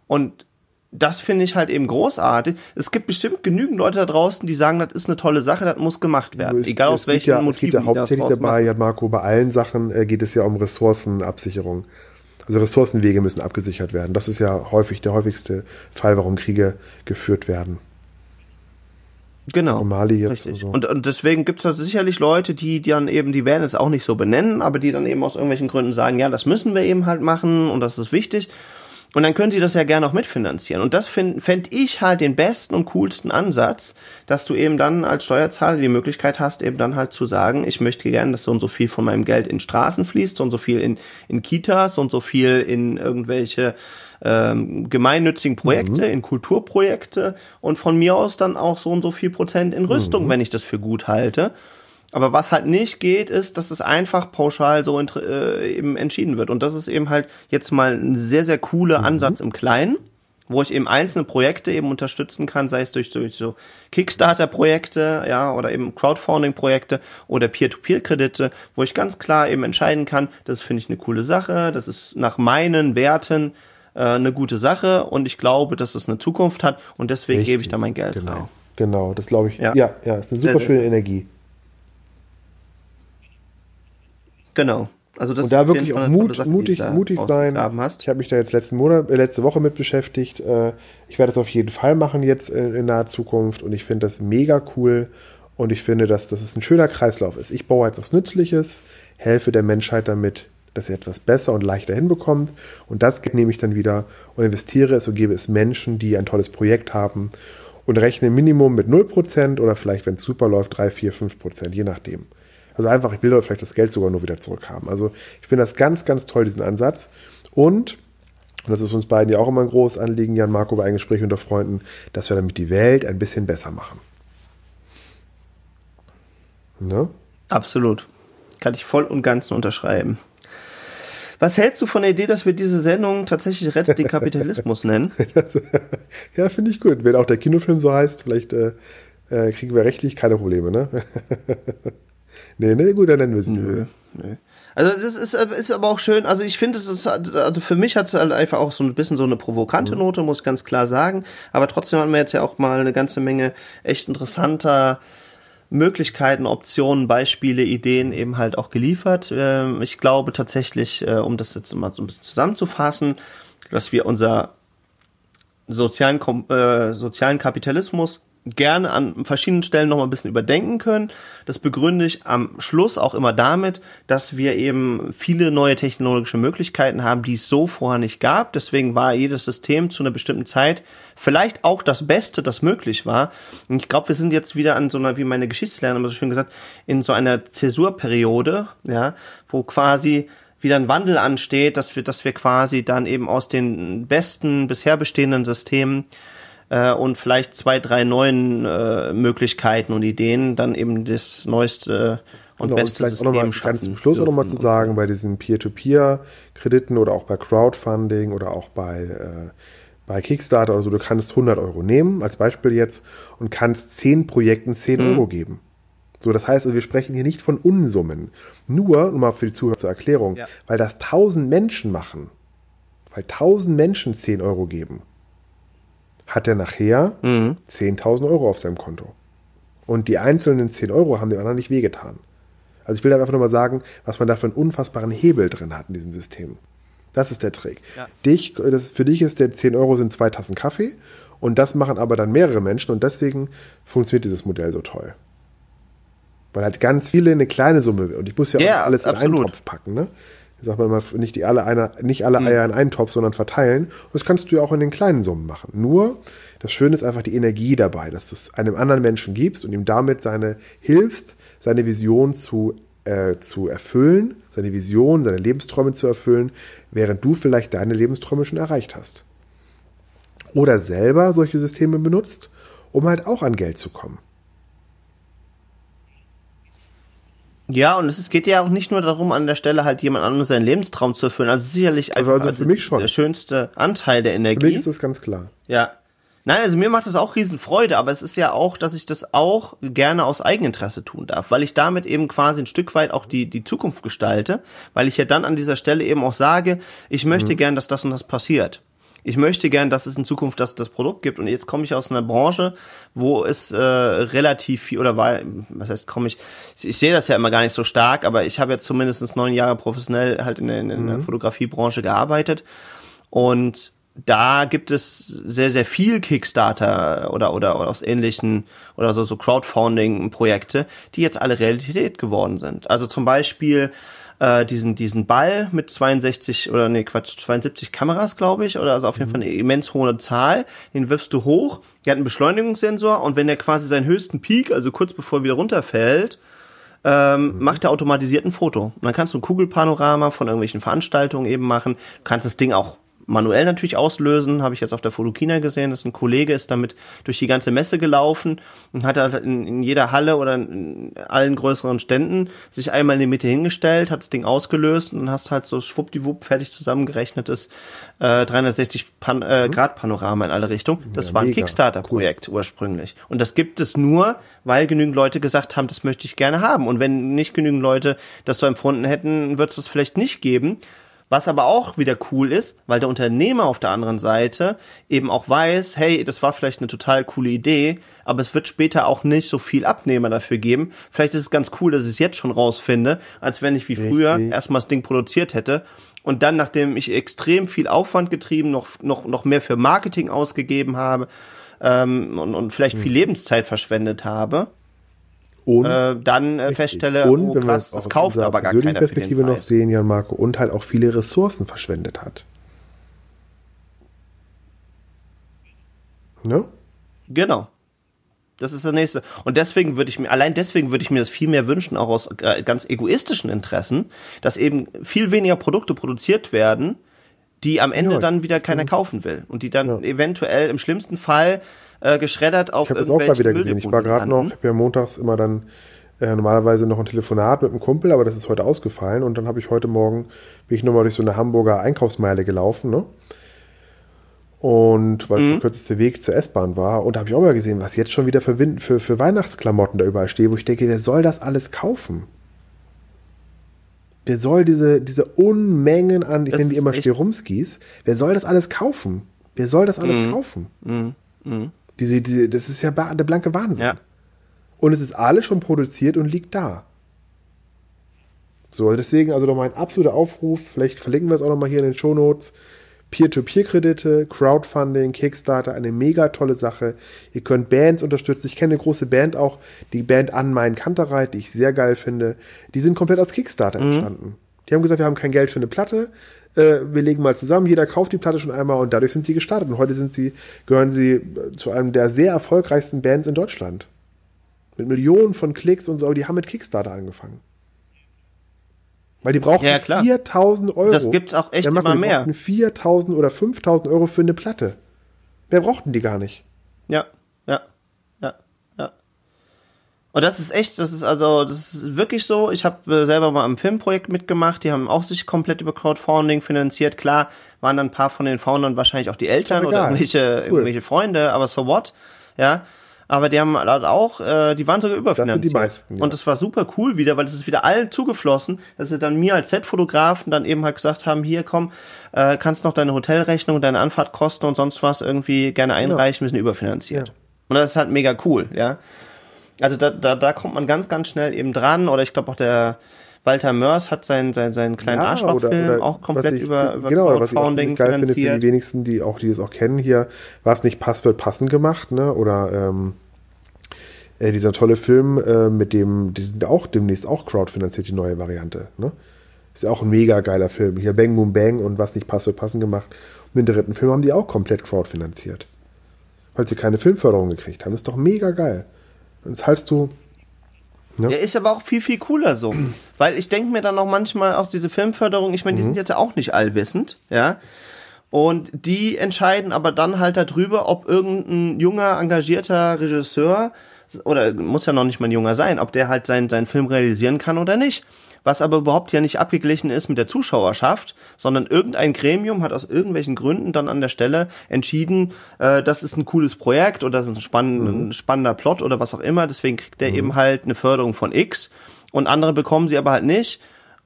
Und das finde ich halt eben großartig. Es gibt bestimmt genügend Leute da draußen, die sagen, das ist eine tolle Sache, das muss gemacht werden. Es, Egal aus welchen ja, Motiven. Es geht ja hauptsächlich dabei, ja, Marco, bei allen Sachen äh, geht es ja um Ressourcenabsicherung. Also Ressourcenwege müssen abgesichert werden. Das ist ja häufig der häufigste Fall, warum Kriege geführt werden. Genau. Und Mali jetzt und so. Und, und deswegen gibt es da sicherlich Leute, die, die dann eben, die werden es auch nicht so benennen, aber die dann eben aus irgendwelchen Gründen sagen, ja, das müssen wir eben halt machen und das ist wichtig. Und dann können sie das ja gerne auch mitfinanzieren. Und das fände fänd ich halt den besten und coolsten Ansatz, dass du eben dann als Steuerzahler die Möglichkeit hast, eben dann halt zu sagen, ich möchte gerne, dass so und so viel von meinem Geld in Straßen fließt, so und so viel in, in Kitas, so und so viel in irgendwelche ähm, gemeinnützigen Projekte, mhm. in Kulturprojekte und von mir aus dann auch so und so viel Prozent in Rüstung, mhm. wenn ich das für gut halte. Aber was halt nicht geht, ist, dass es einfach pauschal so äh, eben entschieden wird. Und das ist eben halt jetzt mal ein sehr, sehr cooler mhm. Ansatz im Kleinen, wo ich eben einzelne Projekte eben unterstützen kann, sei es durch, durch so Kickstarter-Projekte, ja, oder eben Crowdfunding-Projekte oder Peer-to-Peer-Kredite, wo ich ganz klar eben entscheiden kann, das finde ich eine coole Sache, das ist nach meinen Werten äh, eine gute Sache und ich glaube, dass es eine Zukunft hat und deswegen Richtig, gebe ich da mein Geld genau. rein. Genau, das glaube ich. Ja, ja, ja ist eine super schöne Energie. Genau. Also das und da wirklich auch Mut, Sache, mutig, mutig sein. Ich habe mich da jetzt letzten Monat, äh, letzte Woche mit beschäftigt. Äh, ich werde das auf jeden Fall machen jetzt in, in naher Zukunft und ich finde das mega cool und ich finde, dass, dass es ein schöner Kreislauf ist. Ich baue etwas Nützliches, helfe der Menschheit damit, dass sie etwas besser und leichter hinbekommt und das nehme ich dann wieder und investiere es und gebe es Menschen, die ein tolles Projekt haben und rechne Minimum mit 0% oder vielleicht, wenn es super läuft, 3, 4, 5%, je nachdem. Also einfach, ich will vielleicht das Geld sogar nur wieder zurückhaben. Also ich finde das ganz, ganz toll, diesen Ansatz. Und, und das ist uns beiden ja auch immer ein großes Anliegen, Jan Marco, bei einem Gespräch unter Freunden, dass wir damit die Welt ein bisschen besser machen. Ne? Absolut. Kann ich voll und ganz unterschreiben. Was hältst du von der Idee, dass wir diese Sendung tatsächlich Rettet den Kapitalismus nennen? ja, finde ich gut. Wenn auch der Kinofilm so heißt, vielleicht äh, äh, kriegen wir rechtlich keine Probleme, ne? nee, nee, gut, dann nennen wir sie. Nö, nö. Also das ist, ist aber auch schön, also ich finde, es ist, also für mich hat es halt einfach auch so ein bisschen so eine provokante mhm. Note, muss ich ganz klar sagen. Aber trotzdem haben wir jetzt ja auch mal eine ganze Menge echt interessanter Möglichkeiten, Optionen, Beispiele, Ideen eben halt auch geliefert. Ähm, ich glaube tatsächlich, äh, um das jetzt mal so ein bisschen zusammenzufassen, dass wir unser sozialen, äh, sozialen Kapitalismus gerne an verschiedenen Stellen noch mal ein bisschen überdenken können. Das begründe ich am Schluss auch immer damit, dass wir eben viele neue technologische Möglichkeiten haben, die es so vorher nicht gab. Deswegen war jedes System zu einer bestimmten Zeit vielleicht auch das Beste, das möglich war. Und ich glaube, wir sind jetzt wieder an so einer, wie meine Geschichtslehrerin immer so schön gesagt, in so einer Zäsurperiode, ja, wo quasi wieder ein Wandel ansteht, dass wir, dass wir quasi dann eben aus den besten bisher bestehenden Systemen äh, und vielleicht zwei, drei neuen äh, Möglichkeiten und Ideen dann eben das neueste und genau, beste und System auch noch mal Ganz zum Schluss auch nochmal zu sagen, bei diesen Peer-to-Peer-Krediten oder auch bei Crowdfunding oder auch bei, äh, bei Kickstarter oder so, du kannst 100 Euro nehmen, als Beispiel jetzt, und kannst 10 Projekten 10 mhm. Euro geben. So, das heißt, also wir sprechen hier nicht von Unsummen. Nur, nur mal für die Zuhörer zur Erklärung, ja. weil das 1000 Menschen machen, weil 1000 Menschen 10 Euro geben, hat er nachher mhm. 10.000 Euro auf seinem Konto. Und die einzelnen 10 Euro haben dem anderen nicht wehgetan. Also ich will einfach nur mal sagen, was man da für einen unfassbaren Hebel drin hat in diesem System. Das ist der Trick. Ja. Dich, das, für dich ist der 10 Euro sind zwei Tassen Kaffee und das machen aber dann mehrere Menschen und deswegen funktioniert dieses Modell so toll. Weil halt ganz viele eine kleine Summe und ich muss ja, ja auch alles absolut. in einen Topf packen. Ne? Man mal, nicht, die alle einer, nicht alle hm. Eier in einen Topf, sondern verteilen. Und das kannst du ja auch in den kleinen Summen machen. Nur, das Schöne ist einfach die Energie dabei, dass du es einem anderen Menschen gibst und ihm damit seine hilfst, seine Vision zu, äh, zu erfüllen, seine Vision, seine Lebensträume zu erfüllen, während du vielleicht deine Lebensträume schon erreicht hast. Oder selber solche Systeme benutzt, um halt auch an Geld zu kommen. Ja, und es geht ja auch nicht nur darum, an der Stelle halt jemand anderes seinen Lebenstraum zu erfüllen. Also sicherlich also, also für mich schon. der schönste Anteil der Energie. Für mich ist das ganz klar. Ja. Nein, also mir macht das auch Riesenfreude, aber es ist ja auch, dass ich das auch gerne aus Eigeninteresse tun darf, weil ich damit eben quasi ein Stück weit auch die, die Zukunft gestalte, weil ich ja dann an dieser Stelle eben auch sage, ich möchte mhm. gern, dass das und das passiert ich möchte gern, dass es in Zukunft das, das Produkt gibt. Und jetzt komme ich aus einer Branche, wo es äh, relativ viel, oder war, was heißt, komme ich, ich, ich sehe das ja immer gar nicht so stark, aber ich habe jetzt zumindest neun Jahre professionell halt in der, in der mhm. Fotografiebranche gearbeitet. Und da gibt es sehr, sehr viel Kickstarter oder, oder, oder aus ähnlichen oder so, so Crowdfunding-Projekte, die jetzt alle Realität geworden sind. Also zum Beispiel äh, diesen, diesen Ball mit 62 oder nee, Quatsch, 72 Kameras, glaube ich, oder also auf jeden Fall eine immens hohe Zahl, den wirfst du hoch, der hat einen Beschleunigungssensor und wenn der quasi seinen höchsten Peak, also kurz bevor er wieder runterfällt, ähm, mhm. macht er automatisiert ein Foto. Und dann kannst du ein Kugelpanorama von irgendwelchen Veranstaltungen eben machen. Du kannst das Ding auch manuell natürlich auslösen, habe ich jetzt auf der Fotokina gesehen, dass ein Kollege ist damit durch die ganze Messe gelaufen und hat halt in, in jeder Halle oder in allen größeren Ständen sich einmal in die Mitte hingestellt, hat das Ding ausgelöst und hast halt so schwuppdiwupp fertig zusammengerechnetes äh, 360 Pan äh, mhm. Grad Panorama in alle Richtungen. Das ja, war ein Kickstarter-Projekt cool. ursprünglich. Und das gibt es nur, weil genügend Leute gesagt haben, das möchte ich gerne haben. Und wenn nicht genügend Leute das so empfunden hätten, wird es das vielleicht nicht geben. Was aber auch wieder cool ist, weil der Unternehmer auf der anderen Seite eben auch weiß, hey, das war vielleicht eine total coole Idee, aber es wird später auch nicht so viel Abnehmer dafür geben. Vielleicht ist es ganz cool, dass ich es jetzt schon rausfinde, als wenn ich wie früher Richtig. erstmal das Ding produziert hätte und dann, nachdem ich extrem viel Aufwand getrieben, noch, noch, noch mehr für Marketing ausgegeben habe ähm, und, und vielleicht viel hm. Lebenszeit verschwendet habe, und äh, dann äh, feststelle, und, oh krass, das kauft aber gar keiner Perspektive für den noch sehen, Jan Marco, und halt auch viele Ressourcen verschwendet hat. Ne? Genau. Das ist das nächste. Und deswegen würde ich mir, allein deswegen würde ich mir das viel mehr wünschen, auch aus äh, ganz egoistischen Interessen, dass eben viel weniger Produkte produziert werden, die am Ende ja. dann wieder keiner mhm. kaufen will. Und die dann ja. eventuell im schlimmsten Fall äh, geschreddert auf Ich habe es auch mal wieder gesehen. Ich war gerade noch, ich habe ja montags immer dann Äh, normalerweise noch ein Telefonat mit einem Kumpel, aber das ist heute ausgefallen. Und dann habe ich heute Morgen, bin ich nochmal durch so eine Hamburger Einkaufsmeile gelaufen, ne? Und weil es der mhm. kürzeste Weg zur S-Bahn war. Und da habe ich auch mal gesehen, was jetzt schon wieder für, für, für Weihnachtsklamotten da überall steht, wo ich denke, wer soll das alles kaufen? Wer soll diese, diese Unmengen an, ich nenne die immer Sterumskis, wer soll das alles kaufen? Wer soll das alles mhm. kaufen? Mhm. Diese, diese, das ist ja der blanke Wahnsinn. Ja. Und es ist alles schon produziert und liegt da. So, deswegen also noch mein absoluter Aufruf, vielleicht verlinken wir es auch noch mal hier in den Show Notes. Peer-to-Peer-Kredite, Crowdfunding, Kickstarter, eine mega tolle Sache. Ihr könnt Bands unterstützen. Ich kenne eine große Band auch, die Band An Mein Kantereit, die ich sehr geil finde. Die sind komplett aus Kickstarter mhm. entstanden. Die haben gesagt, wir haben kein Geld für eine Platte. Äh, wir legen mal zusammen, jeder kauft die Platte schon einmal und dadurch sind sie gestartet. Und heute sind sie, gehören sie zu einem der sehr erfolgreichsten Bands in Deutschland. Mit Millionen von Klicks und so, aber die haben mit Kickstarter angefangen. Weil die brauchen ja, 4000 Euro. Das gibt's auch echt immer mehr. Die 4000 oder 5000 Euro für eine Platte. Mehr brauchten die gar nicht. Ja. Und das ist echt, das ist also, das ist wirklich so. Ich habe äh, selber mal am Filmprojekt mitgemacht. Die haben auch sich komplett über Crowdfunding finanziert. Klar, waren dann ein paar von den Foundern wahrscheinlich auch die Eltern oder irgendwelche, cool. irgendwelche Freunde, aber so what? Ja aber die haben halt auch, äh, die waren sogar überfinanziert. Das sind die meisten. Ja. Und das war super cool wieder, weil es ist wieder allen zugeflossen, dass sie dann mir als Set-Fotografen dann eben halt gesagt haben, hier komm, äh, kannst noch deine Hotelrechnung, deine Anfahrtkosten und sonst was irgendwie gerne einreichen, ja. wir sind überfinanziert. Ja. Und das ist halt mega cool, ja. Also da, da, da kommt man ganz, ganz schnell eben dran. Oder ich glaube auch der Walter Mörs hat seinen, seinen, seinen kleinen ja, Arschlochfilm auch komplett ich, über, über genau, Crowdfunding was ich auch geil finanziert. Finde für die wenigsten, die auch, die es auch kennen hier, war es nicht Pass wird passend gemacht, ne? Oder ähm, äh, dieser tolle Film äh, mit dem, die auch demnächst auch crowdfinanziert, die neue Variante. Ne? Ist ja auch ein mega geiler Film. Hier Bang Boom Bang und was nicht passt, wird passen gemacht. Und den dritten Film haben die auch komplett crowdfinanziert. Weil sie keine Filmförderung gekriegt haben. ist doch mega geil. Dann zahlst du. Ne? Ja, ist aber auch viel, viel cooler so. Weil ich denke mir dann auch manchmal auch diese Filmförderung, ich meine, die mhm. sind jetzt ja auch nicht allwissend, ja. Und die entscheiden aber dann halt darüber, ob irgendein junger, engagierter Regisseur oder muss ja noch nicht mal ein junger sein, ob der halt seinen, seinen Film realisieren kann oder nicht. Was aber überhaupt ja nicht abgeglichen ist mit der Zuschauerschaft, sondern irgendein Gremium hat aus irgendwelchen Gründen dann an der Stelle entschieden, äh, das ist ein cooles Projekt oder das ist ein, spann mhm. ein spannender Plot oder was auch immer, deswegen kriegt der mhm. eben halt eine Förderung von X und andere bekommen sie aber halt nicht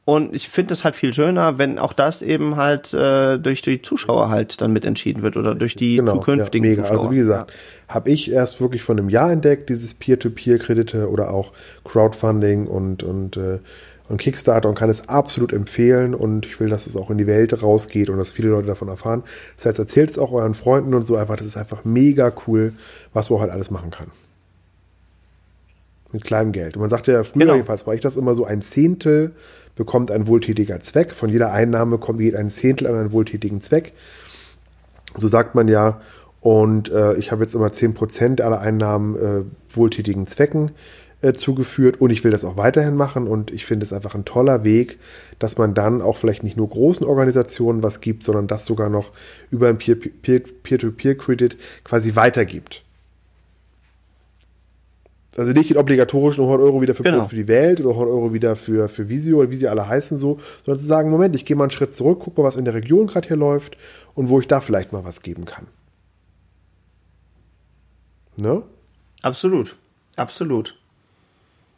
und ich finde es halt viel schöner, wenn auch das eben halt äh, durch die Zuschauer halt dann mitentschieden wird oder durch die genau, zukünftigen ja, mega. Zuschauer. Also wie gesagt, ja. habe ich erst wirklich von einem Jahr entdeckt, dieses Peer-to-Peer-Kredite oder auch Crowdfunding und, und, äh, und Kickstarter und kann es absolut empfehlen und ich will, dass es auch in die Welt rausgeht und dass viele Leute davon erfahren. Das heißt, erzählt es auch euren Freunden und so einfach, das ist einfach mega cool, was man halt alles machen kann. Mit kleinem Geld. Und man sagte ja früher genau. jedenfalls, war ich das immer so ein Zehntel bekommt ein wohltätiger Zweck. Von jeder Einnahme kommt geht ein Zehntel an einen wohltätigen Zweck. So sagt man ja. Und äh, ich habe jetzt immer 10% aller Einnahmen äh, wohltätigen Zwecken äh, zugeführt und ich will das auch weiterhin machen und ich finde es einfach ein toller Weg, dass man dann auch vielleicht nicht nur großen Organisationen was gibt, sondern das sogar noch über ein Peer-to-Peer-Credit quasi weitergibt. Also nicht den obligatorischen 100 Euro wieder für, genau. für die Welt oder 100 Euro wieder für, für Visio oder wie sie alle heißen so, sondern zu sagen, Moment, ich gehe mal einen Schritt zurück, guck mal, was in der Region gerade hier läuft und wo ich da vielleicht mal was geben kann. Ne? Absolut. Absolut.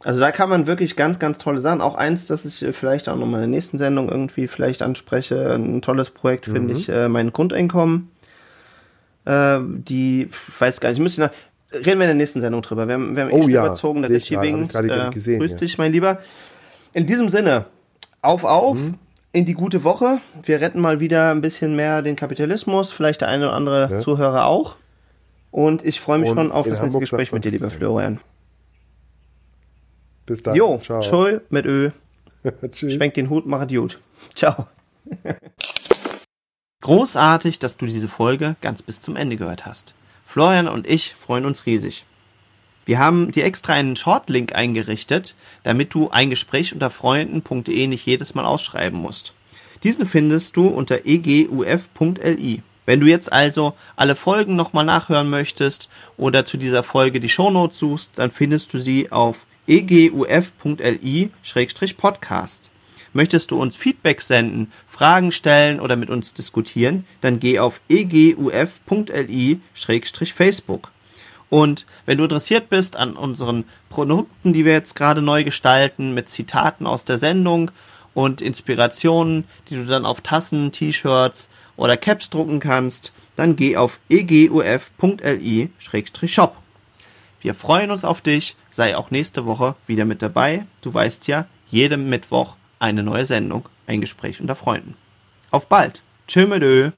Also da kann man wirklich ganz, ganz tolle Sachen. Auch eins, das ich äh, vielleicht auch nochmal in der nächsten Sendung irgendwie vielleicht anspreche. Ein tolles Projekt finde mhm. ich, äh, mein Grundeinkommen. Äh, die, ich weiß gar nicht, ich müsste nach, Reden wir in der nächsten Sendung drüber. Wir haben, wir haben oh, ja. überzogen, der Richie Wings. Äh, gesehen, grüß ja. dich, mein Lieber. In diesem Sinne, auf, auf. Mhm. In die gute Woche. Wir retten mal wieder ein bisschen mehr den Kapitalismus, vielleicht der eine oder andere ja. Zuhörer auch. Und ich freue mich Und schon auf das nächste Gespräch mit dir, lieber Florian. Bis dann. Jo, Ciao. Tschö mit Ö. Schwenk den Hut, mach gut. Ciao. Großartig, dass du diese Folge ganz bis zum Ende gehört hast. Florian und ich freuen uns riesig. Wir haben dir extra einen Shortlink eingerichtet, damit du ein Gespräch unter Freunden.de nicht jedes Mal ausschreiben musst. Diesen findest du unter eguf.li. Wenn du jetzt also alle Folgen nochmal nachhören möchtest oder zu dieser Folge die Shownotes suchst, dann findest du sie auf eguf.li-podcast. Möchtest du uns Feedback senden, Fragen stellen oder mit uns diskutieren, dann geh auf eguf.li-facebook. Und wenn du interessiert bist an unseren Produkten, die wir jetzt gerade neu gestalten, mit Zitaten aus der Sendung und Inspirationen, die du dann auf Tassen, T-Shirts oder Caps drucken kannst, dann geh auf eguf.li-shop. Wir freuen uns auf dich, sei auch nächste Woche wieder mit dabei. Du weißt ja, jeden Mittwoch eine neue Sendung, ein Gespräch unter Freunden. Auf bald. Tschö